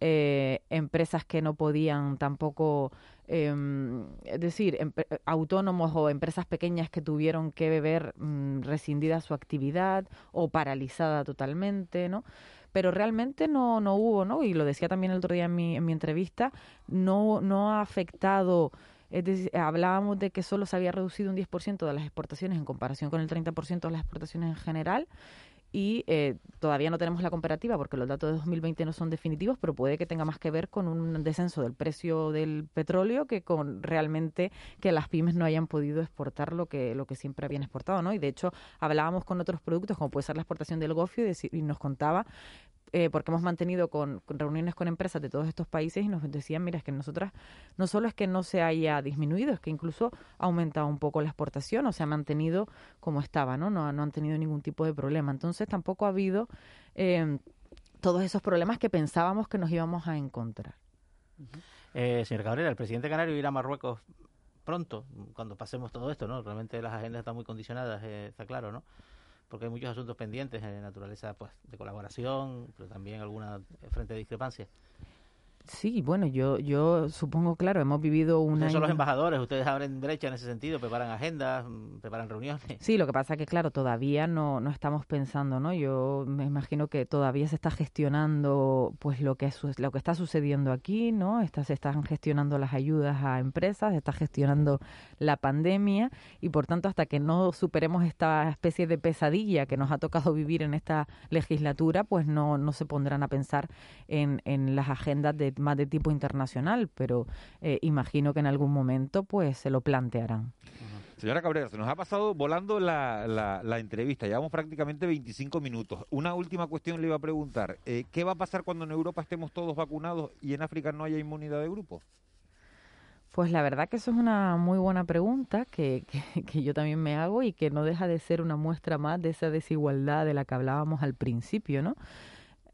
Eh, empresas que no podían tampoco, em, es decir, autónomos o empresas pequeñas que tuvieron que ver mm, rescindida su actividad o paralizada totalmente, ¿no? Pero realmente no, no hubo, ¿no? Y lo decía también el otro día en mi, en mi entrevista, no, no ha afectado es decir, hablábamos de que solo se había reducido un 10% de las exportaciones en comparación con el 30% de las exportaciones en general y eh, todavía no tenemos la comparativa porque los datos de 2020 no son definitivos, pero puede que tenga más que ver con un descenso del precio del petróleo que con realmente que las pymes no hayan podido exportar lo que lo que siempre habían exportado, ¿no? Y de hecho hablábamos con otros productos como puede ser la exportación del gofio y nos contaba eh, porque hemos mantenido con, reuniones con empresas de todos estos países y nos decían, mira, es que nosotras no solo es que no se haya disminuido, es que incluso ha aumentado un poco la exportación o se ha mantenido como estaba, ¿no? No, no han tenido ningún tipo de problema. Entonces tampoco ha habido eh, todos esos problemas que pensábamos que nos íbamos a encontrar. eh, señor Cabrera, el presidente canario irá a Marruecos pronto, cuando pasemos todo esto, ¿no? Realmente las agendas están muy condicionadas, eh, está claro, ¿no? Porque hay muchos asuntos pendientes de naturaleza pues de colaboración, pero también alguna frente de discrepancia. Sí, bueno, yo, yo supongo, claro, hemos vivido una... Ustedes son los embajadores, ustedes abren brecha en ese sentido, preparan agendas, mm, preparan reuniones. Sí, lo que pasa es que, claro, todavía no, no estamos pensando, ¿no? Yo me imagino que todavía se está gestionando, pues, lo que, es, lo que está sucediendo aquí, ¿no? Está, se están gestionando las ayudas a empresas, se está gestionando la pandemia y, por tanto, hasta que no superemos esta especie de pesadilla que nos ha tocado vivir en esta legislatura, pues no, no se pondrán a pensar en, en las agendas de más de tipo internacional, pero eh, imagino que en algún momento pues se lo plantearán. Señora Cabrera, se nos ha pasado volando la, la, entrevista, llevamos prácticamente 25 minutos. Una última cuestión le iba a preguntar, eh, ¿qué va a pasar cuando en Europa estemos todos vacunados y en África no haya inmunidad de grupo? Pues la verdad que eso es una muy buena pregunta que, que, que, yo también me hago y que no deja de ser una muestra más de esa desigualdad de la que hablábamos al principio, ¿no?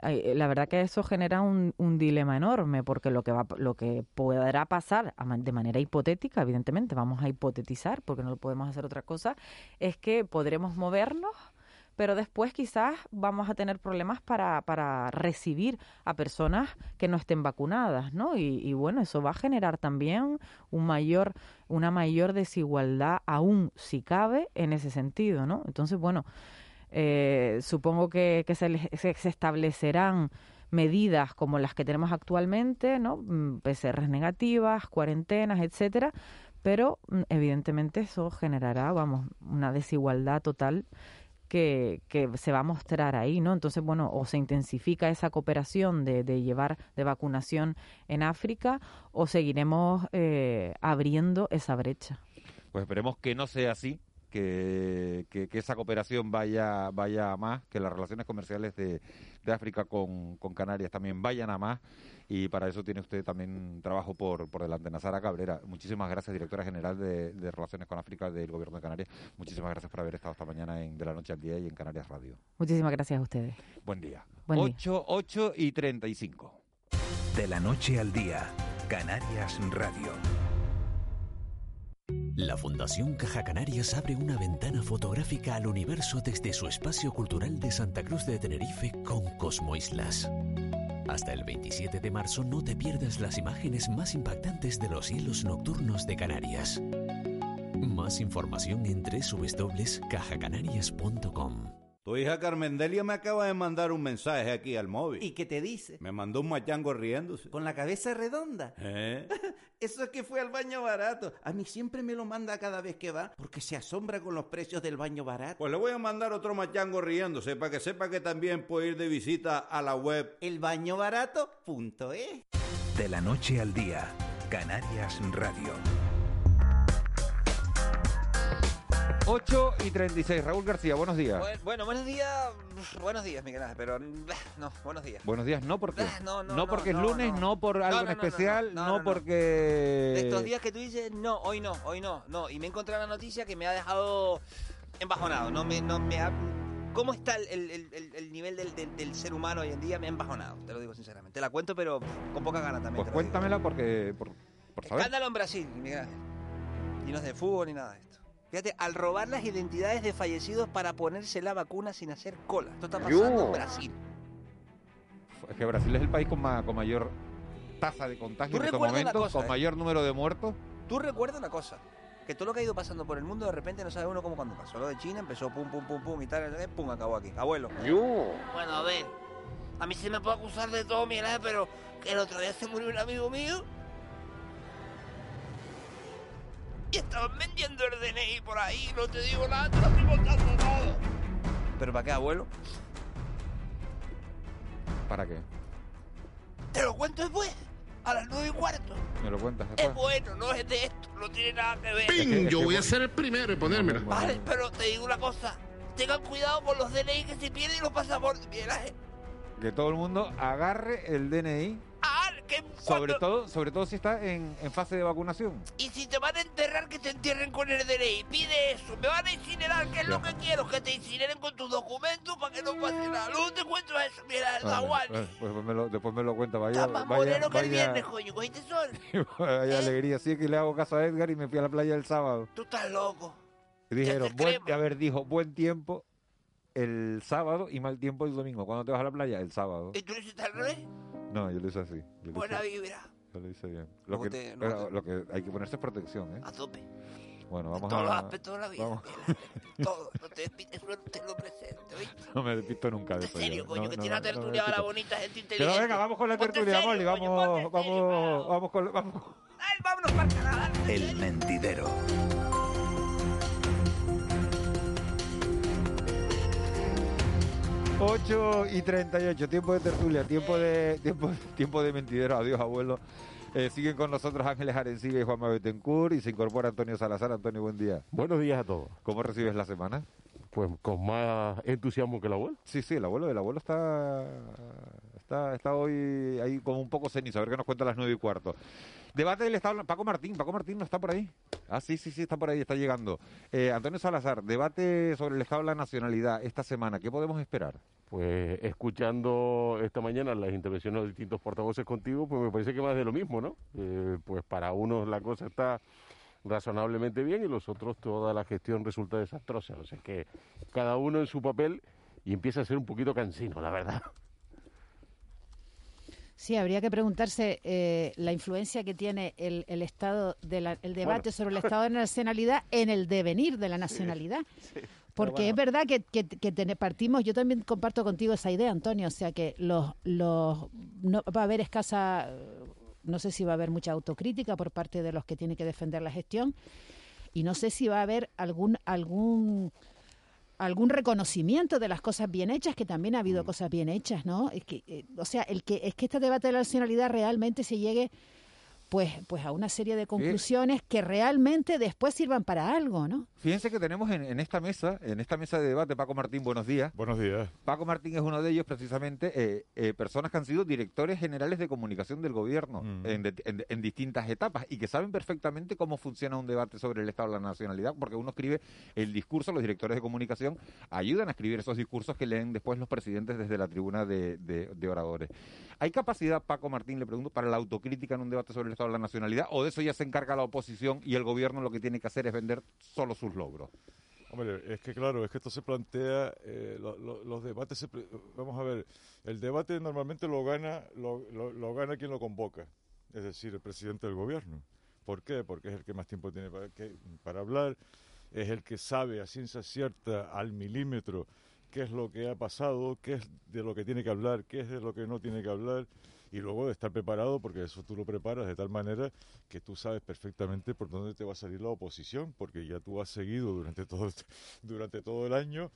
Eh, la verdad que eso genera un, dilema enorme porque lo que va, lo que podrá pasar de manera hipotética, evidentemente vamos a hipotetizar porque no lo podemos hacer otra cosa, es que podremos movernos pero después quizás vamos a tener problemas para, para recibir a personas que no estén vacunadas, ¿no? Y, y, bueno, eso va a generar también un mayor, una mayor desigualdad aún si cabe en ese sentido, ¿no? Entonces, bueno, eh, supongo que, se, se, establecerán medidas como las que tenemos actualmente, ¿no? Mm, PCRs negativas, cuarentenas, etcétera, pero mm, evidentemente eso generará, vamos, una desigualdad total que, que, se va a mostrar ahí, ¿no? Entonces, bueno, o se intensifica esa cooperación de, de llevar de vacunación en África o seguiremos eh, abriendo esa brecha. Pues esperemos que no sea así, que, que, esa cooperación vaya, vaya a más, que las relaciones comerciales de, de África con, con, Canarias también vayan a más y para eso tiene usted también trabajo por, por delante. Nazara Cabrera, muchísimas gracias, directora general de, de, Relaciones con África del Gobierno de Canarias. Muchísimas gracias por haber estado esta mañana en De la Noche al Día y en Canarias Radio. Muchísimas gracias a ustedes. Buen día. Buen 8, 8 y 35. De la Noche al Día, Canarias Radio. La Fundación Caja Canarias abre una ventana fotográfica al universo desde su espacio cultural de Santa Cruz de Tenerife con Cosmo Islas. Hasta el 27 de marzo no te pierdas las imágenes más impactantes de los cielos nocturnos de Canarias. Más información en www.cajacanarias.com. Tu hija Carmendelia me acaba de mandar un mensaje aquí al móvil. ¿Y qué te dice? Me mandó un machango riéndose. ¿Con la cabeza redonda? ¿Eh? Eso es que fue al baño barato. A mí siempre me lo manda cada vez que va porque se asombra con los precios del baño barato. Pues le voy a mandar otro machango riéndose para que sepa que también puede ir de visita a la web elbañobarato.es. De la noche al día, Canarias Radio. 8 y 36. Raúl García, buenos días. Bueno, bueno buenos días. Buenos días, Miguel Ángel, pero no, buenos días. Buenos días, no porque no, no, no porque es lunes, no, por algo en especial, no, porque de estos días que tú dices, no, hoy no, hoy no, no, y me he encontrado una noticia que me ha dejado embajonado, no me no me ha ¿Cómo está el, el, el nivel del, del, del, ser humano hoy en día? Me ha embajonado, te lo digo sinceramente. Te la cuento, pero con poca gana también. Pues cuéntamela porque, por, por saber. Escándalo en Brasil, Miguel Ángel. Y no es de fútbol ni nada de esto. Fíjate, al robar las identidades de fallecidos para ponerse la vacuna sin hacer cola. Esto está pasando en Brasil. Es que Brasil es el país con, ma con mayor tasa de contagio en estos momentos, con ¿eh? mayor número de muertos. Tú recuerdas una cosa, que todo lo que ha ido pasando por el mundo de repente no sabe uno cómo cuando pasó. Lo de China empezó pum, pum, pum, pum y tal, pum, acabó aquí. Abuelo. Bueno, a ver, a mí se me puede acusar de todo, mira, pero que el otro día se murió un amigo mío y estaban vendiendo el DNI por ahí, no te digo nada, te lo estoy contando todo. ¿Pero para qué, abuelo? ¿Para qué? Te lo cuento después, a las nueve y cuarto. ¿Me lo cuentas después? Es bueno, no es de esto, no tiene nada que ver. ¡Ping! Yo voy a ser el primero en ponérmela. Vale, pero te digo una cosa, tengan cuidado con los DNI que se pierden y los pasaportes, Miguel Que todo el mundo agarre el DNI que sobre todo sobre todo si está en, en, fase de vacunación. Y si te van a enterrar que te entierren con el DNI pide eso. Me van a incinerar que es lo que quiero que te incineren con tus documentos para que no pase nada. Luego te cuento eso mira el vale, pues después me lo, después me lo cuenta vaya Está más vaya, que el viernes coño cogiste sol. Vaya ¿Eh? alegría sí que le hago caso a Edgar y me fui a la playa el sábado. Tú estás loco. Dijeron buen, a ver dijo buen tiempo el sábado y mal tiempo el domingo. ¿Cuándo te vas a la playa? El sábado. ¿Y tú lo hiciste al revés? No, yo lo hice así. Yo Buena hice, vibra. Yo lo hice bien. Lo que, te, pero, lo que hay que ponerse es protección, ¿eh? A tope. Bueno, vamos todos a... los aspectos de la vida. Vamos. todo. No te despites, no te lo presente, ¿oíste? No me despisto nunca de ¿En serio, coño? no, que no, tiene una tertulia ahora bonita, gente inteligente. Pero venga, vamos con la tertulia, Molly. Vamos, vamos, vamos con... Vamos. Ay, vámonos para Canadá. El mentidero. 8 y 38, tiempo de tertulia, tiempo de tiempo, tiempo de mentidero. Adiós, abuelo. Eh, siguen con nosotros Ángeles Arencibia y Juan Betancourt y se incorpora Antonio Salazar. Antonio, buen día. Buenos días a todos. ¿Cómo recibes la semana? Pues con más entusiasmo que el abuelo. Sí, sí, el abuelo, el abuelo está, está, está hoy ahí como un poco cenizo. A ver qué nos cuenta a las nueve y cuarto. Debate del Estado. Paco Martín, Paco Martín no está por ahí. Ah, sí, sí, sí, está por ahí, está llegando. Eh, Antonio Salazar, debate sobre el Estado de la Nacionalidad esta semana. ¿Qué podemos esperar? Pues escuchando esta mañana las intervenciones de distintos portavoces contigo, pues me parece que más de lo mismo, ¿no? Eh, pues para unos la cosa está razonablemente bien y los otros toda la gestión resulta desastrosa. O sea que cada uno en su papel y empieza a ser un poquito cansino, la verdad. Sí, habría que preguntarse eh, la influencia que tiene el, el estado de la- el debate Bueno. sobre el estado de nacionalidad en el devenir de la nacionalidad. Porque es verdad que, que, partimos, yo también comparto contigo esa idea, Antonio, o sea que los, los no va a haber escasa, no sé si va a haber mucha autocrítica por parte de los que tienen que defender la gestión y no sé si va a haber algún algún algún reconocimiento de las cosas bien hechas, que también ha habido cosas bien hechas, ¿no? Es que, eh, o sea, el que es que este debate de la nacionalidad realmente se llegue pues pues a una serie de conclusiones que realmente después sirvan para algo, ¿no? Fíjense que tenemos en, en esta mesa, en esta mesa de debate, Paco Martín, buenos días. Buenos días. Paco Martín es uno de ellos, precisamente, eh, eh, personas que han sido directores generales de comunicación del gobierno Mm. en, de- en- en distintas etapas y que saben perfectamente cómo funciona un debate sobre el Estado de la nacionalidad, porque uno escribe el discurso, los directores de comunicación ayudan a escribir esos discursos que leen después los presidentes desde la tribuna de, de- de oradores. ¿Hay capacidad, Paco Martín, le pregunto, para la autocrítica en un debate sobre el La nacionalidad o de eso ya se encarga la oposición y el gobierno lo que tiene que hacer es vender solo sus logros? Hombre, es que claro, es que esto se plantea, eh, lo- lo- los debates, se vamos a ver, el debate normalmente lo gana, lo, gana quien lo convoca, es decir, el presidente del gobierno. ¿Por qué? Porque es el que más tiempo tiene para, para hablar, es el que sabe a ciencia cierta, al milímetro, qué es lo que ha pasado, qué es de lo que tiene que hablar, qué es de lo que no tiene que hablar, y luego de estar preparado, porque eso tú lo preparas de tal manera que tú sabes perfectamente por dónde te va a salir la oposición, porque ya tú has seguido durante todo, este- durante todo el año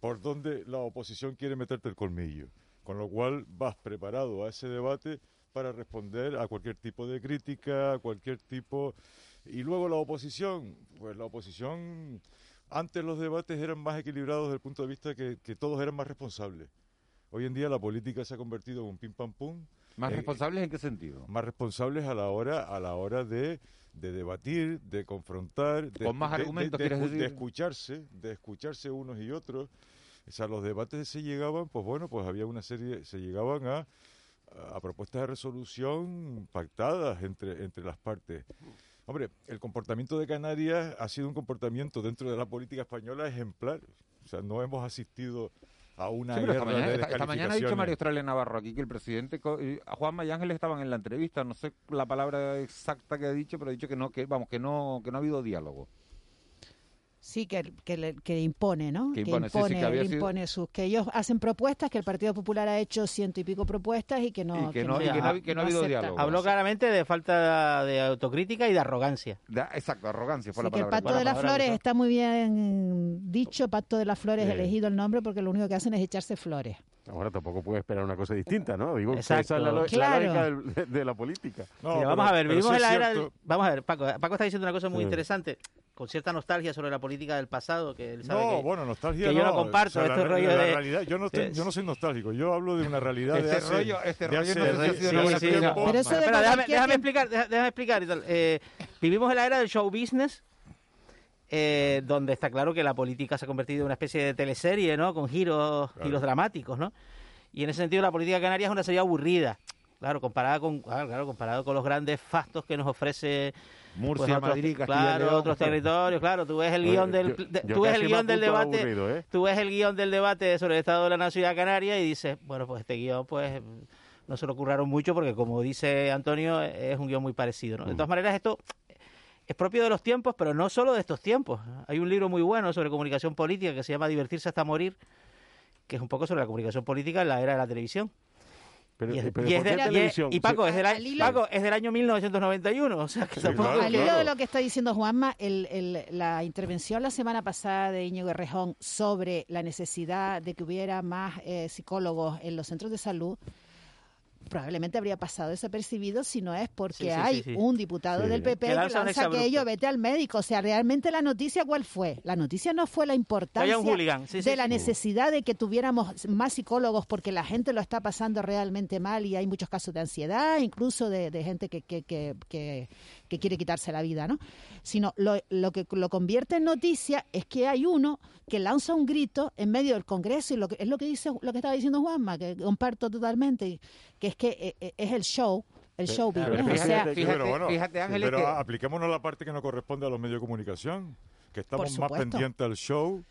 por dónde la oposición quiere meterte el colmillo. Con lo cual vas preparado a ese debate para responder a cualquier tipo de crítica, a cualquier tipo... Y luego la oposición, pues la oposición, antes los debates eran más equilibrados desde el punto de vista que, que todos eran más responsables. Hoy en día la política se ha convertido en un pim pam pum. ¿Más Eh, responsables en qué sentido? más responsables a la hora a la hora de, de debatir, de confrontar, de, Con más de- argumentos, de, escu- de decir. escucharse, de escucharse unos y otros. O sea, los debates se llegaban, pues bueno, pues había una serie, se llegaban a, a propuestas de resolución pactadas entre, entre las partes. Hombre, el comportamiento de Canarias ha sido un comportamiento dentro de la política española ejemplar. O sea, no hemos asistido a una Sí, guerra esta, mañana, de esta- esta mañana ha dicho. María Australia Navarro aquí que el presidente a Juanma y Ángeles estaban en la entrevista, no sé la palabra exacta que ha dicho, pero ha dicho que no, que vamos, que no, que no ha habido diálogo. Sí, que, que, le- que impone, ¿no? Que impone, sí, sí, que había él sido- impone sus, que ellos hacen propuestas, que el Partido Popular ha hecho ciento y pico propuestas y que no, Y que no- y que no ha- que no ha habido acepta. diálogo. Habló claramente de falta de autocrítica y de arrogancia. Exacto, arrogancia fue Sí, la que el palabra. Pacto de las Flores está muy bien dicho, Pacto de las Flores, elegido el nombre porque lo único que hacen es echarse flores. Ahora tampoco puede esperar una cosa distinta, ¿no? Digo, esa Exacto. es la, lo- la Claro. lógica de, de la política. Mira, vamos a ver, vivimos en la era del... Vamos a ver, Paco, Paco está diciendo una cosa muy Sí. interesante, con cierta nostalgia sobre la política del pasado, que él sabe No, que, bueno, nostalgia que yo no. no comparto, O sea, la- este rollo la de... realidad, yo, no estoy- de- yo no soy nostálgico, yo hablo de una realidad de Este hace... rollo- este de rollo hace- no de hace excusa. tiempo. Pero eso de Espera, déjame, déjame explicar, déjame explicar y tal. Eh, vivimos en la era del show business, eh, donde está claro que la política se ha convertido en una especie de teleserie, ¿no? Con giros, giros dramáticos, ¿no? Y en ese sentido la política canaria es una serie aburrida. Claro, comparada con, claro, claro, comparado con los grandes fastos que nos ofrece Murcia, pues, otros- Madrid, Castilla claro, León. otros territorios, claro, tú ves el Oye, guion del, yo- de- yo tú ves el guion del debate, aburrido, ¿eh? tú ves el guion del debate sobre el estado de la nacionalidad canaria y dices, bueno, pues este guion, pues no se lo curraron mucho porque como dice Antonio, es un guion muy parecido, ¿no? De todas maneras, esto es propio de los tiempos, pero no solo de estos tiempos. Hay un libro muy bueno sobre comunicación política que se llama Divertirse hasta morir, que es un poco sobre la comunicación política en la era de la televisión. Pero, Y, es- pero y es ¿por qué del- y es- televisión? y Paco, Sí. es del, año- Paco, es del año 1991, o sea que tampoco... claro, Al hilo claro. de lo que está diciendo Juanma, el- el- la intervención la semana pasada de Íñigo Errejón sobre la necesidad de que hubiera más eh, psicólogos en los centros de salud, probablemente habría pasado desapercibido si no es porque Sí, sí, hay sí, sí. un diputado Sí. del PP Que que lanza un lanza aquello, vete al médico. O sea, realmente la noticia, ¿cuál fue? La noticia no fue la importancia de la sí. necesidad de que tuviéramos más psicólogos porque la gente lo está pasando realmente mal y hay muchos casos de ansiedad, incluso de, de gente que, que, que, que- quiere quitarse la vida, ¿no? Sino lo, lo que lo convierte en noticia es que hay uno que lanza un grito en medio del Congreso y lo que es lo que dice lo que estaba diciendo Juanma, que comparto totalmente, que es que eh, eh, es el show, el show pero o fíjate sea, Fíjate, pero bueno, fíjate, Ángeles, pero que- apliquémonos la parte que no corresponde a los medios de comunicación, que estamos más pendientes al show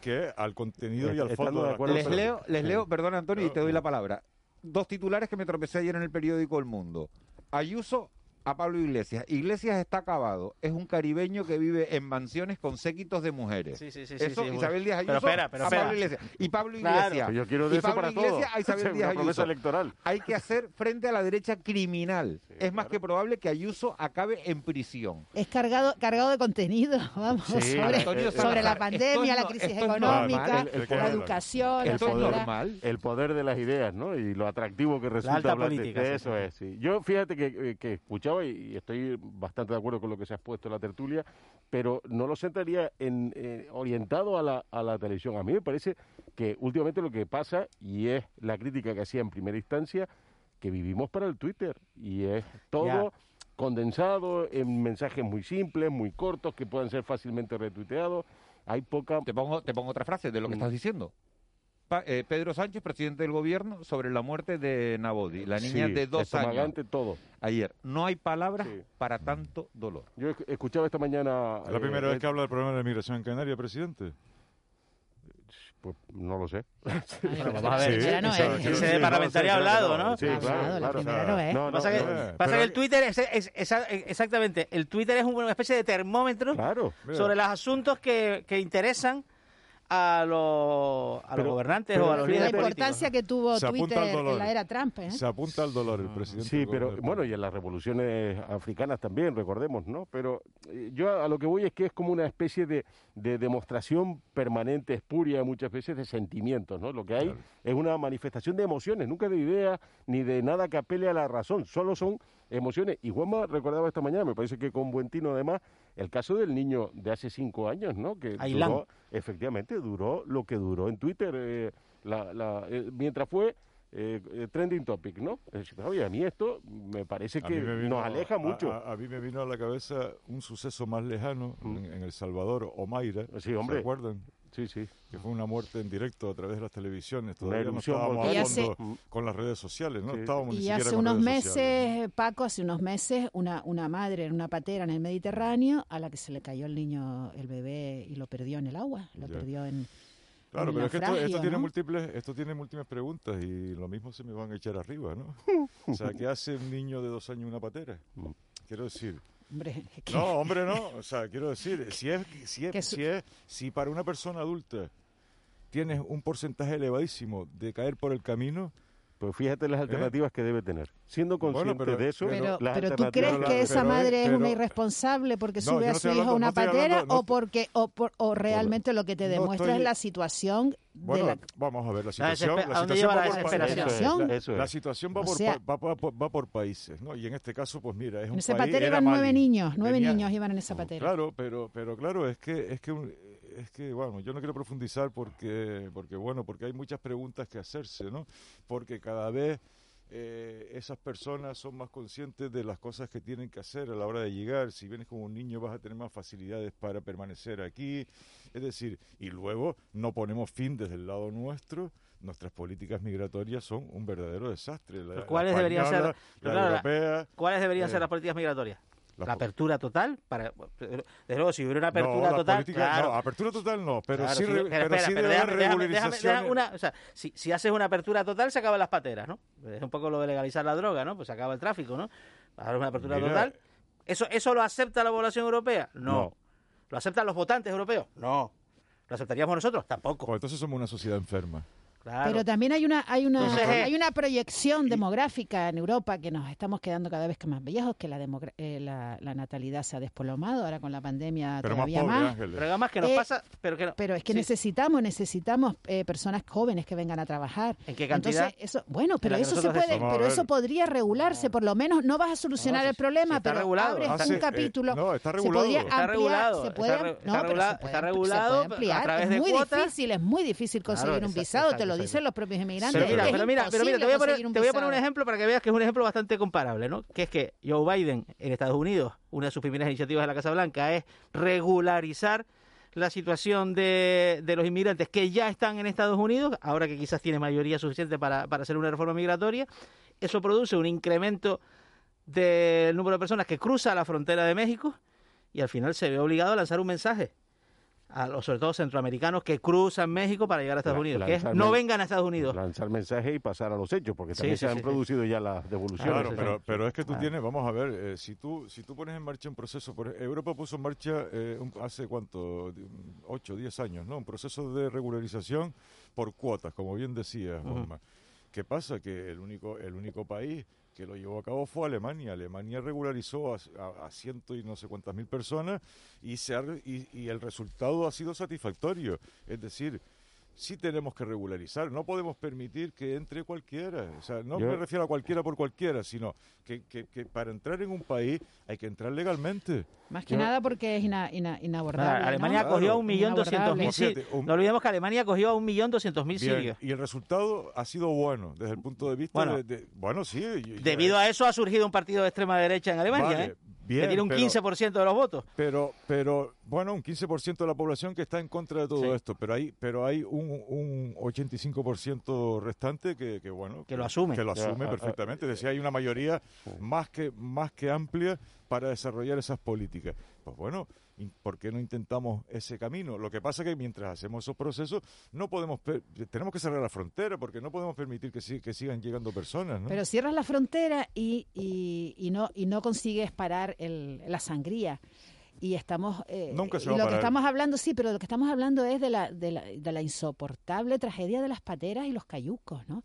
que al contenido y al Estando fondo de acuerdo, Les leo, les leo, perdona Antonio, y te doy la palabra. dos titulares que me tropecé ayer en el periódico El Mundo. Ayuso a Pablo Iglesias. Iglesias está acabado. Es un caribeño que vive en mansiones con séquitos de mujeres. Sí, sí, sí, Eso, sí, Isabel Díaz pero Ayuso espera, pero a espera. Pablo Iglesias. Y Pablo. Iglesias. Yo quiero de y eso Pablo para Iglesias todo. a Isabel Díaz Ayuso. electoral. Hay que hacer frente a la derecha criminal. es más que probable que Ayuso acabe en prisión. Es cargado, cargado de contenido, vamos, Sí, sobre, sobre Salazar, la pandemia, la crisis económica, normal. El- el la educación, el la poder, el poder de las ideas, ¿no? Y lo atractivo que resulta alta hablar de- política, de sí, eso es. sí. Yo fíjate que, eh, que escuchaba y, y estoy bastante de acuerdo con lo que se ha puesto en la tertulia, pero no lo centraría en eh, orientado a la, a la televisión. A mí me parece que últimamente lo que pasa y es la crítica que hacía en primera instancia que vivimos para el Twitter y es todo condensado en mensajes muy simples, muy cortos que puedan ser fácilmente retuiteados. Hay poca Te pongo, te pongo otra frase de lo que Mm. estás diciendo. Pa- eh, Pedro Sánchez, presidente del gobierno, sobre la muerte de Nabodi, la niña Sí, de dos años. todo. Ayer, no hay palabras para tanto dolor. Yo esc- escuchaba esta mañana. ¿Es la eh, primera eh, vez que habla del problema de la inmigración en Canarias, presidente? Pues no lo sé. Bueno, vamos a ver, Sí, no es. Ese sí, de sí, parlamentario ha hablado, ¿no? Sí, claro, hablado, la claro. primera no es. No, pasa que, no, pasa pero- que el Twitter es, es- esa- exactamente, el Twitter es una especie de termómetro Claro. sobre los asuntos que, que interesan a los, a los gobernantes pero o a los La líderes importancia que tuvo Se apunta Twitter al dolor. en la era Trump, ¿eh? Se apunta al dolor el presidente. Sí, pero bueno, y en las revoluciones africanas también, recordemos, ¿no? Pero eh, yo a, a lo que voy es que es como una especie de, de demostración permanente, espuria, muchas veces de sentimientos, ¿no? Lo que hay es una manifestación de emociones, nunca de ideas ni de nada que apele a la razón, solo son emociones. Y Juanma recordaba esta mañana, me parece que con buen tino además, el caso del niño de hace cinco años, ¿no? Que Ailán. duró, efectivamente, duró lo que duró en Twitter, eh, la- la- eh, mientras fue eh, eh, trending topic, ¿no? Oye, a mí esto me parece que mí me vino- nos aleja mucho. A, a mí me vino a la cabeza un suceso más lejano en, en El Salvador, Omaira. Sí, hombre. ¿Se acuerdan? Sí, sí. Que fue una muerte en directo a través de las televisiones. Todavía no estábamos fondo con las redes sociales, no estábamos ni Y siquiera hace con unos redes meses, sociales. Paco, hace unos meses, una, una madre en una patera en el Mediterráneo a la que se le cayó el niño, el bebé, y lo perdió en el agua, lo Ya. perdió en. Claro, en pero es que esto, esto tiene múltiples, esto tiene múltiples preguntas y lo mismo se me van a echar arriba, ¿no? o sea, ¿qué hace un niño de dos años en una patera? Quiero decir. Hombre, que- No, hombre, no. O sea, quiero decir, si es, si es, su- si es, si para una persona adulta tienes un porcentaje elevadísimo de caer por el camino. Pues fíjate las alternativas que debe tener. Siendo consciente pero- de eso, Pero, las pero tú crees que esa pero madre es- una irresponsable porque No, sube a su hijo a una patera hablando- no o porque o, por- o realmente lo que te no demuestra estoy- es la situación Bueno, de la vamos a ver, la situación, la ¿a dónde situación va la por pa- desesperación? la- Eso es. La situación va O por, sea- pa- va, por- va por países, ¿no? Y en este caso, pues mira, es en un esa país, patera era iban nueve niños, nueve Venía- niños iban en esa patera. Claro, pero, pero claro, es que, es que, un- es que, bueno, yo no quiero profundizar porque, porque, bueno, porque hay muchas preguntas que hacerse, ¿no? Porque cada vez eh, esas personas son más conscientes de las cosas que tienen que hacer a la hora de llegar. Si vienes como un niño vas a tener más facilidades para permanecer aquí. Es decir, y luego no ponemos fin desde el lado nuestro. Nuestras políticas migratorias son un verdadero desastre. La, ¿Cuáles deberían ser, pero la claro. ¿cuáles deberían eh, ser las políticas migratorias? La apertura total, para, desde luego, si hubiera una apertura no, total, política- claro, no, apertura total no, pero Claro, sí, sí, re- pero pero espera, sí pero debe haber déjame- déjame- déjame- una- o sea, si, si haces una apertura total, se acaban las pateras, ¿no? Es un poco lo de legalizar la droga, ¿no? Pues se acaba el tráfico, ¿no? Ahora una apertura Mira. total. ¿Eso, ¿Eso lo acepta la población europea? No. No. ¿Lo aceptan los votantes europeos? No. ¿Lo aceptaríamos nosotros? Tampoco. Pues entonces somos una sociedad enferma. Claro. Pero también hay una hay una Entonces, eh, hay una proyección demográfica en Europa que nos estamos quedando cada vez que más viejos, que la, demogra- eh, la, la natalidad se ha desplomado ahora con la pandemia Pero más todavía pobre, más. Ángeles. Pero además que nos Eh, pasa, pero que no- Pero es que sí. necesitamos necesitamos eh, personas jóvenes que vengan a trabajar. ¿En qué cantidad? Entonces, eso, bueno, pero eso se puede, pero eso podría regularse, por lo menos no vas a solucionar No, el problema, si pero regulado. abres Ah, un eh, capítulo. no, está se regulado. podría Está ampliar, regulado, se puede, está re- no, está pero se regulado- puede- está se regulado puede a ampliar. través es de muy cuotas. difícil, es muy difícil conseguir un visado, te lo dicen los propios inmigrantes. Pero mira, pero mira, pero mira, te voy, a poner, un te voy a poner un visado. ejemplo para que veas que es un ejemplo bastante comparable, ¿no? Que es que Joe Biden en Estados Unidos, una de sus primeras iniciativas de la Casa Blanca es regularizar la situación de, de los inmigrantes que ya están en Estados Unidos, ahora que quizás tiene mayoría suficiente para, para hacer una reforma migratoria. Eso produce un incremento del número de personas que cruza la frontera de México y al final se ve obligado a lanzar un mensaje a los, sobre todo centroamericanos que cruzan México para llegar a Estados La- Unidos, que es no vengan a Estados Unidos. Lanzar mensajes y pasar a los hechos, porque también sí, se han sí, sí. producido ya las devoluciones. Claro, pero, pero es que tú Ah. tienes, vamos a ver, eh, si tú si tú pones en marcha un proceso, por, Europa puso en marcha eh, un- hace cuánto, 8, 10 años, ¿no? Un proceso de regularización por cuotas, como bien decía Ujú. Juanma. ¿Qué pasa? Que el único el único país que lo llevó a cabo fue Alemania. Alemania regularizó a, a- ciento y no sé cuántas mil personas y, se ha y, y el resultado ha sido satisfactorio. Es decir, sí tenemos que regularizar, no podemos permitir que entre cualquiera. O sea, no Yo- me refiero a cualquiera por cualquiera, sino que, que- que para entrar en un país hay que entrar legalmente. Más que nada porque es ina- ina- inabordable. Nada, Alemania ¿no? acogió a un millón doscientos mil Fíjate, sirios. un- No olvidemos que Alemania acogió a un millón doscientos mil Bien, sirios. y el resultado ha sido bueno desde el punto de vista Bueno. de, de- bueno sí Debido a eso ha surgido un partido de extrema derecha en Alemania, Vale, ¿eh? Bien, que tiene un pero- 15% de los votos. Pero, pero, bueno, un 15% de la población que está en contra de todo Sí. esto, pero hay, pero hay un, un 85% restante que, que, bueno, Que lo asume. que lo Ya, asume ah, perfectamente. Es decir, hay una mayoría más que, más que amplia para desarrollar esas políticas. Pues bueno, ¿y ¿por qué no intentamos ese camino? Lo que pasa es que mientras hacemos esos procesos, no podemos, tenemos que cerrar la frontera porque no podemos permitir que, si- que sigan llegando personas, ¿no? Pero cierras la frontera y, y, y no y no consigues parar el, la sangría. Y estamos eh, Nunca se y va a lo que estamos hablando, sí, pero lo que estamos hablando es de la, de la, de la insoportable tragedia de las pateras y los cayucos, ¿no?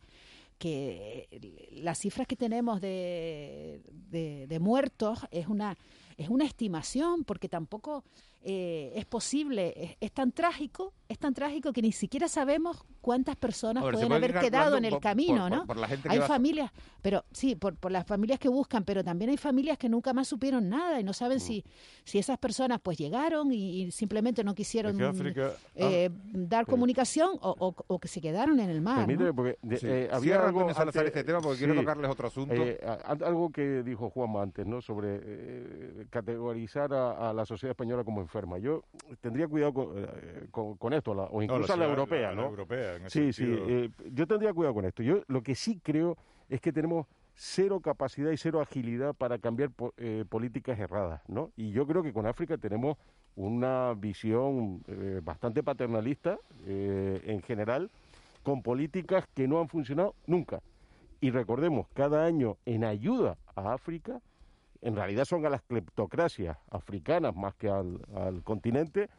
que eh, las cifras que tenemos de, de, de muertos es una es una estimación porque tampoco eh, es posible es, es tan trágico es tan trágico que ni siquiera sabemos cuántas personas ver, pueden haber quedado en el por- camino por- no por- por la gente que hay va- familias pero sí por, por las familias que buscan pero también hay familias que nunca más supieron nada y no saben si si esas personas pues llegaron y, y simplemente no quisieron que África- eh, dar comunicación o, o- o que se quedaron en el mar ¿no? Permíteme, porque de- Sí. eh, había Cierra, algo antes- este tema, porque quiero tocarles otro asunto. eh, algo que dijo Juanma antes, ¿no? Sobre eh, categorizar a, a la sociedad española como enferma. Yo tendría cuidado con, eh, con- con esto, la- o incluso a la europea, la- la ¿no? europea, en ese sí, sí. eh, yo tendría cuidado con esto. Yo lo que sí creo es que tenemos cero capacidad y cero agilidad para cambiar eh, políticas erradas, ¿no? Y yo creo que con África tenemos una visión eh, bastante paternalista eh, en general, con políticas que no han funcionado nunca. Y recordemos, cada año en ayuda a África, en realidad son a las cleptocracias africanas más que al, al continente,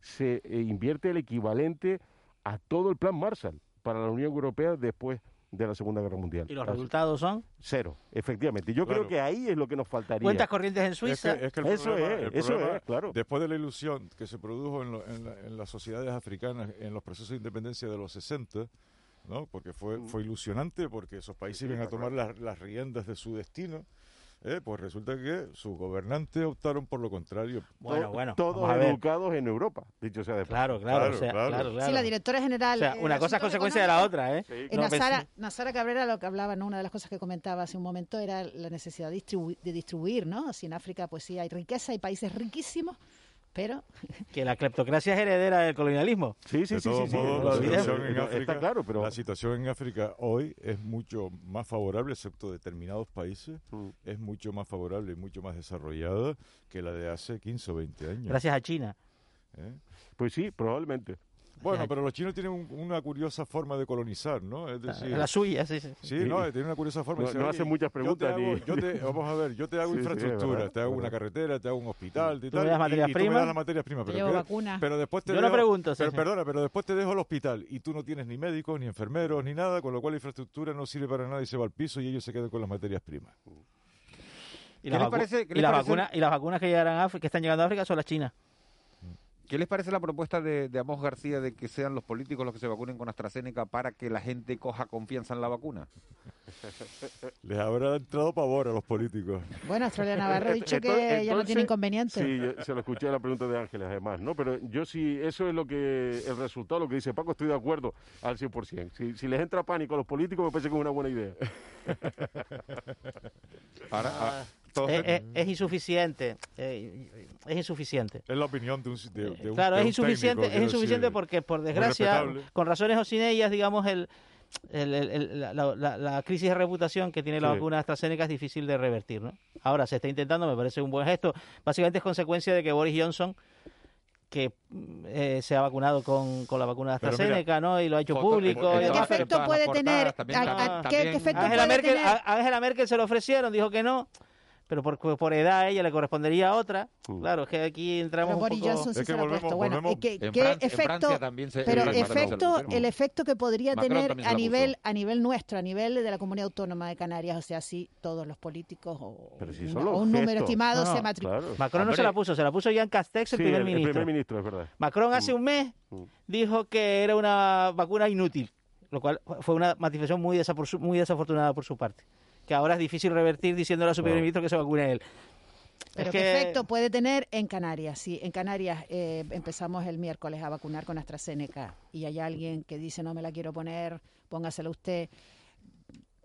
se eh, invierte el equivalente a todo el plan Marshall para la Unión Europea después de la Segunda Guerra Mundial. ¿Y los Así- resultados son? Cero, efectivamente. Yo Claro. creo que ahí es lo que nos faltaría. Cuentas corrientes en Es Suiza. que- es que el Eso problema- es, el eso problema, es, claro. Después de la ilusión que se produjo en, lo- en la- en las sociedades africanas, en los procesos de independencia de los 60, ¿no? porque fue, Mm. fue ilusionante, porque esos países iban a tomar las, las riendas de su destino, ¿eh? pues resulta que sus gobernantes optaron por lo contrario. Bueno, To- bueno, Todos educados en Europa, dicho sea de paso. Claro, claro, o sea, claro, claro. Sí, la directora general. O sea, eh, una de cosa es consecuencia de la otra, ¿eh? eh, No, Nazara, pensé- Nazara Cabrera lo que hablaba, ¿no? una de las cosas que comentaba hace un momento era la necesidad de, distribu- de distribuir, ¿no? Así en África, pues sí, hay riqueza, hay países riquísimos, pero Que la cleptocracia es heredera del colonialismo. Sí, sí, De sí, sí, sí, modos, no la lo olvidemos. situación en No, África- Está claro, pero La situación en África hoy es mucho más favorable, excepto determinados países, Mm. es mucho más favorable y mucho más desarrollada que la de hace 15 o 20 años. Gracias a China. ¿eh? pues sí, probablemente. Bueno, pero los chinos tienen un- una curiosa forma de colonizar, ¿no? Es decir, La suya, sí, sí. Sí, no, tienen una curiosa forma. No- Dice, no "Oye, hacen muchas yo te preguntas hago- ni- yo te- vamos a ver, yo te hago Sí, infraestructura, te hago una carretera, te hago un hospital, y ¿Tú tal, me das y- materias y, tú me primas? das las materias primas. Te Pero, vacunas. pero después te Yo no dejo- pregunto, sí, Pero sí. perdona, pero después te dejo al hospital y tú no tienes ni médicos, ni enfermeros, ni nada, con lo cual la infraestructura no sirve para nada y se va al piso y ellos se quedan con las materias primas. Y ¿Qué las, vacu- parece- y las vacunas y las vacunas que llegarán a África, que están llegando a África son las chinas. ¿Qué les parece la propuesta de, de Amos García de que sean los políticos los que se vacunen con AstraZeneca para que la gente coja confianza en la vacuna? Les habrá entrado pavor a los políticos. bueno, Australia Navarro ha dicho que Entonces- ya no tiene inconveniente. Sí, se lo escuché a la pregunta de Ángeles, además, ¿no? Pero yo sí, eso es lo que, el resultado, lo que dice Paco, estoy de acuerdo al 100%. Si, si les entra pánico a los políticos, me parece que es una buena idea. Ahora, ah, Es, es- es insuficiente. eh, es insuficiente. Es la opinión de un, de, de un- Claro, de es un insuficiente, técnico, es insuficiente decir. porque, por desgracia, con razones o sin ellas, digamos, el, el- el- el- la, la- la crisis de reputación que tiene la Sí. vacuna AstraZeneca es difícil de revertir, ¿no? Ahora se está intentando, me parece un buen gesto. Básicamente es consecuencia de que Boris Johnson que eh, se ha vacunado con, con la vacuna de mira, AstraZeneca, ¿no? Y lo ha hecho foto- público. ¿Qué efecto puede tener- Angela Merkel se lo ofrecieron, dijo que no. Pero por, por edad a ella le correspondería a otra. Claro, es que aquí entramos Pero un poco... Johnson sí se lo ha puesto. Bueno, ¿y ¿qué, En qué Francia- efecto? Francia también se- pero el efecto, el efecto que podría Macron tener a nivel a nivel nuestro, a nivel de la comunidad autónoma de Canarias, o sea, si todos los políticos o, si un número estimado No, no, se matriculan. claro. Macron no se la puso, se la puso Jean Castex, el Sí, primer el- el ministro. primer ministro, es verdad. Macron hace Mm. un mes Mm. dijo que era una vacuna inútil, lo cual fue una manifestación muy, desapor- muy desafortunada por su parte. Que ahora es difícil revertir diciéndole a su primer ministro que se vacune él. Pero Es ¿qué que- efecto puede tener en Canarias? Si en Canarias eh, empezamos el miércoles a vacunar con AstraZeneca y hay alguien que dice no me la quiero poner, póngasela usted.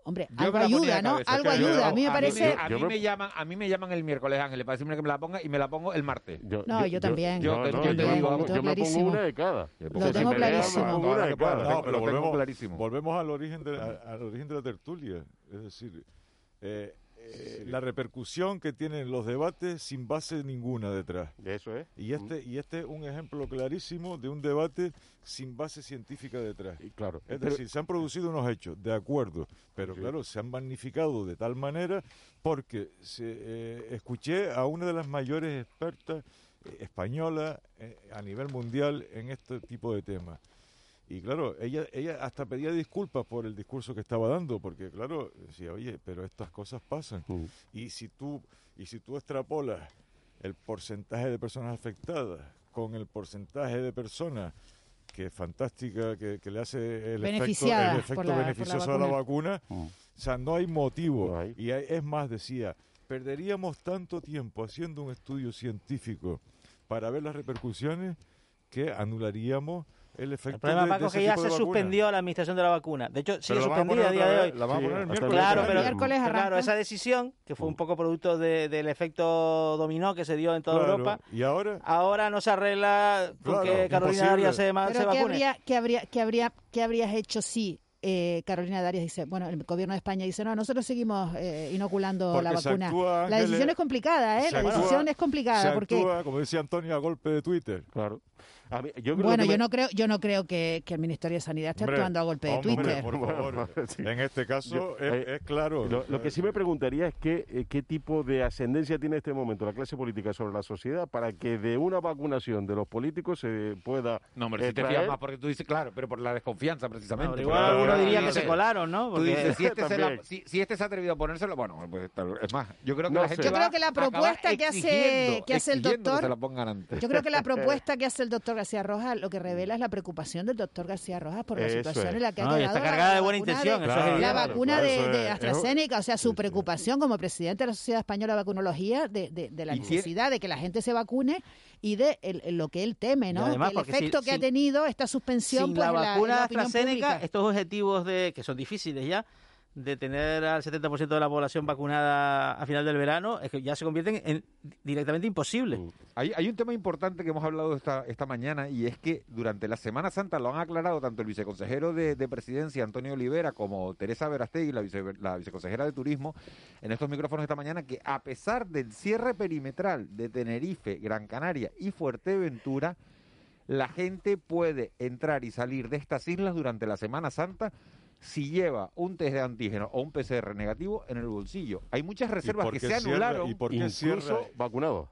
Hombre, Yo algo ayuda, ¿no? cabeza, Algo yo- ayuda. A mí me parece... A mí, me llaman, a mí me llaman el miércoles, Ángel, para decirme que me la ponga y me la pongo el martes. No, yo también. Yo, No, te- no, yo yo te me digo, pongo- vamos. yo me pongo una de cada. Lo tengo clarísimo. volvemos al origen de, a- al origen de la tertulia. Es decir, eh, eh, la repercusión que tienen los debates sin base ninguna detrás. Eso es. Y este, y este es un ejemplo clarísimo de un debate sin base científica detrás. claro. Es Pero- decir, se han producido unos hechos, de acuerdo, pero claro, se han magnificado de tal manera porque se, eh, escuché a una de las mayores expertas eh, españolas eh, a nivel mundial en este tipo de temas. Y claro, ella, ella hasta pedía disculpas por el discurso que estaba dando, porque claro, decía, oye, pero estas cosas pasan. Mm. Y si tú, y si tú extrapolas el porcentaje de personas afectadas con el porcentaje de personas que es fantástica, que, que le hace el efecto, el efecto la- beneficioso a la vacuna. vacuna, o sea, no hay motivo. Y hay- es más, decía, perderíamos tanto tiempo haciendo un estudio científico para ver las repercusiones que anularíamos el efecto El problema, de, Paco, ese que ya se vacuna. suspendió la administración de la vacuna. De hecho, sigue suspendida a día de hoy. la van a poner el miércoles. Claro, El pero, miércoles pero claro, esa decisión, que fue un poco producto de- del efecto dominó que se dio en toda Claro, Europa, Y ahora, ahora no se arregla porque Claro, Carolina imposible. Arias se, Pero ¿qué, vacune. habría, qué, habría, qué, habría, ¿qué habrías hecho si eh, Carolina Darias dice, bueno, el gobierno de España dice, no, nosotros seguimos eh, inoculando Porque la vacuna? actúa, la decisión es complicada, ¿eh? se La actúa- decisión es complicada se porque... actúa, como decía Antonio, a golpe de Twitter. Claro. A mí- yo creo Bueno, que yo me- no creo, yo no creo que, que el Ministerio de Sanidad esté Hombre, actuando a golpe de hombre, Twitter. por favor. Sí. En este caso Yo- es, eh, es claro. Lo, lo que sí me preguntaría es qué, eh, qué tipo de ascendencia tiene en este momento la clase política sobre la sociedad para que de una vacunación de los políticos se pueda No, hombre, si te extraer- fías más porque tú dices, claro, pero por la desconfianza precisamente. Igual alguno diría que se colaron, ¿no? Tú Porque- dices, si este, se la- También. si, si este se ha atrevido a ponérselo, bueno, pues tal- es más, yo creo que No la gente. Yo creo que la propuesta que hace- exigiendo- que hace el que doctor- se la pongan antes. Yo creo que la propuesta que hace el doctor García Rojas lo que revela es la preocupación del doctor García Rojas por la Eso situación es. en la que ha No, quedado está la- cargada la de buena vacuna intención, de- la vacuna de, AstraZeneca, o sea, su preocupación como presidente de la Sociedad Española de Vacunología de, de- de la necesidad de que la gente se vacune y de el- el- lo que él teme, ¿no? además, el si- efecto que ha tenido esta suspensión Sin pues, la vacuna AstraZeneca, pública. estos objetivos de que son difíciles ya, de tener al 70% de la población vacunada a final del verano, es que ya se convierten en directamente imposibles. Hay, hay un tema importante que hemos hablado esta, esta mañana y es que durante la Semana Santa lo han aclarado tanto el viceconsejero de, de Presidencia, Antonio Olivera, como Teresa Verastegui, la, vice- la viceconsejera de Turismo, en estos micrófonos esta mañana, que a pesar del cierre perimetral de Tenerife, Gran Canaria y Fuerteventura, la gente puede entrar y salir de estas islas durante la Semana Santa si lleva un test de antígeno o un PCR negativo en el bolsillo. Hay muchas reservas que se cierra- anularon. y por qué incluso cierra? vacunado.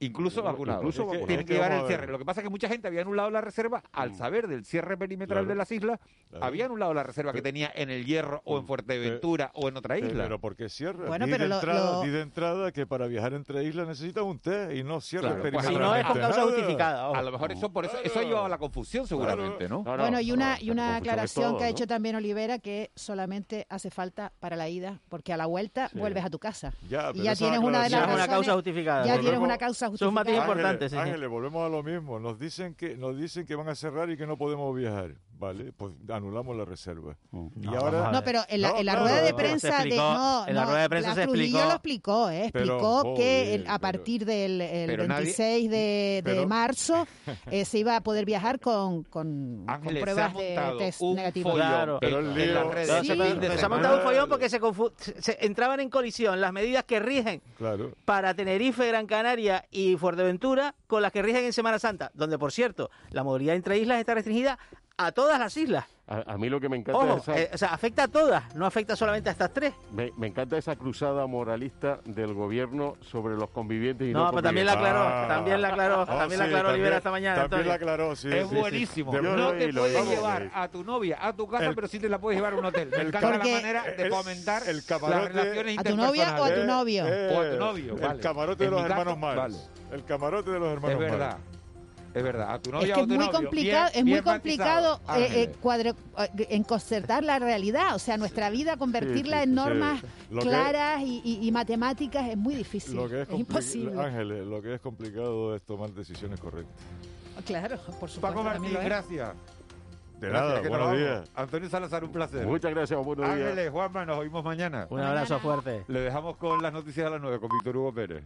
Incluso vacunados. Incluso. Tienen que llevar el cierre. Lo que pasa es que mucha gente había anulado la reserva al Mm. saber del cierre perimetral Claro. de las islas. Claro. Había anulado la reserva que Pero- tenía en el Hierro o en Mm. Fuerteventura o en otra Pero- isla. Pero ¿por qué cierra? Bueno, di, pero de lo- entrada, lo- di de entrada que para viajar entre islas necesita un test y no cierra Claro, pues, Si no es con causa nada. justificada. ojo. a lo mejor eso por eso eso ha llevado a la confusión seguramente, ¿no? No, no, Bueno, y una, no, y una aclaración todo, que ha ¿no? hecho también Olivera que solamente hace falta para la ida, porque a la vuelta Sí. vuelves a tu casa. Ya, y pero ya tienes una de Ya las razones- causa justificada. Ya tienes una causa Eso es un matiz justificada. importante, sí, sí. Ángeles, volvemos a lo mismo. Nos dicen que nos dicen que van a cerrar y que no podemos viajar. Vale, pues anulamos la reserva. Y No, ahora No, pero en la, No, en la claro, rueda de prensa de no, en la no, rueda de prensa la se explicó- lo explicó, ¿eh? Pero, explicó que joder, el- a pero- partir del el pero nadie- 26 de, de marzo eh, se iba a poder viajar con, con, con Ángeles, se ha pruebas de test follón Claro. Pero en- el en lío- las redes. Claro, este se, ha montado un follón porque se, confu- se- se entraban en colisión las medidas que rigen claro, para Tenerife, Gran Canaria y Fuerteventura con las que rigen en Semana Santa, donde por cierto la movilidad entre islas está restringida a todas las islas. A, a mí lo que me encanta Ojo, es esa, eh, o sea, afecta a todas, no afecta solamente a estas tres. me, me encanta esa cruzada moralista del gobierno sobre los convivientes y no, No, pero también la aclaró, Ah. también la aclaró, Oh, también la sí, aclaró Olivera también- esta mañana. También la aclaró, sí. Es sí, sí. buenísimo. No lo te lo puedes llevar a tu novia a tu casa, El- pero sí te la puedes llevar a un hotel. Me el encanta la manera de fomentar el las camarote- relaciones ¿A tu novia o a tu novio? O a tu novio, El vale. camarote de los hermanos vale. El camarote de los hermanos Es verdad. Es verdad. A tu novia Es o que a es tu muy novio, complicado, bien- es muy complicado eh, eh, cuadre- eh, en concertar la realidad, o sea, nuestra vida, convertirla sí, en sí. normas claras y, y- y matemáticas es muy difícil. Lo que es, imposible. Ángeles, lo que es complicado es tomar decisiones correctas. Claro, por supuesto. Paco Martín, gracias. De Gracias, nada, que nos buenos días. Antonio Salazar, un placer. Muchas gracias, buenos días. Ángeles, Juanma, nos oímos mañana. Un abrazo fuerte. Le dejamos con las noticias a las 9 con Víctor Hugo Pérez.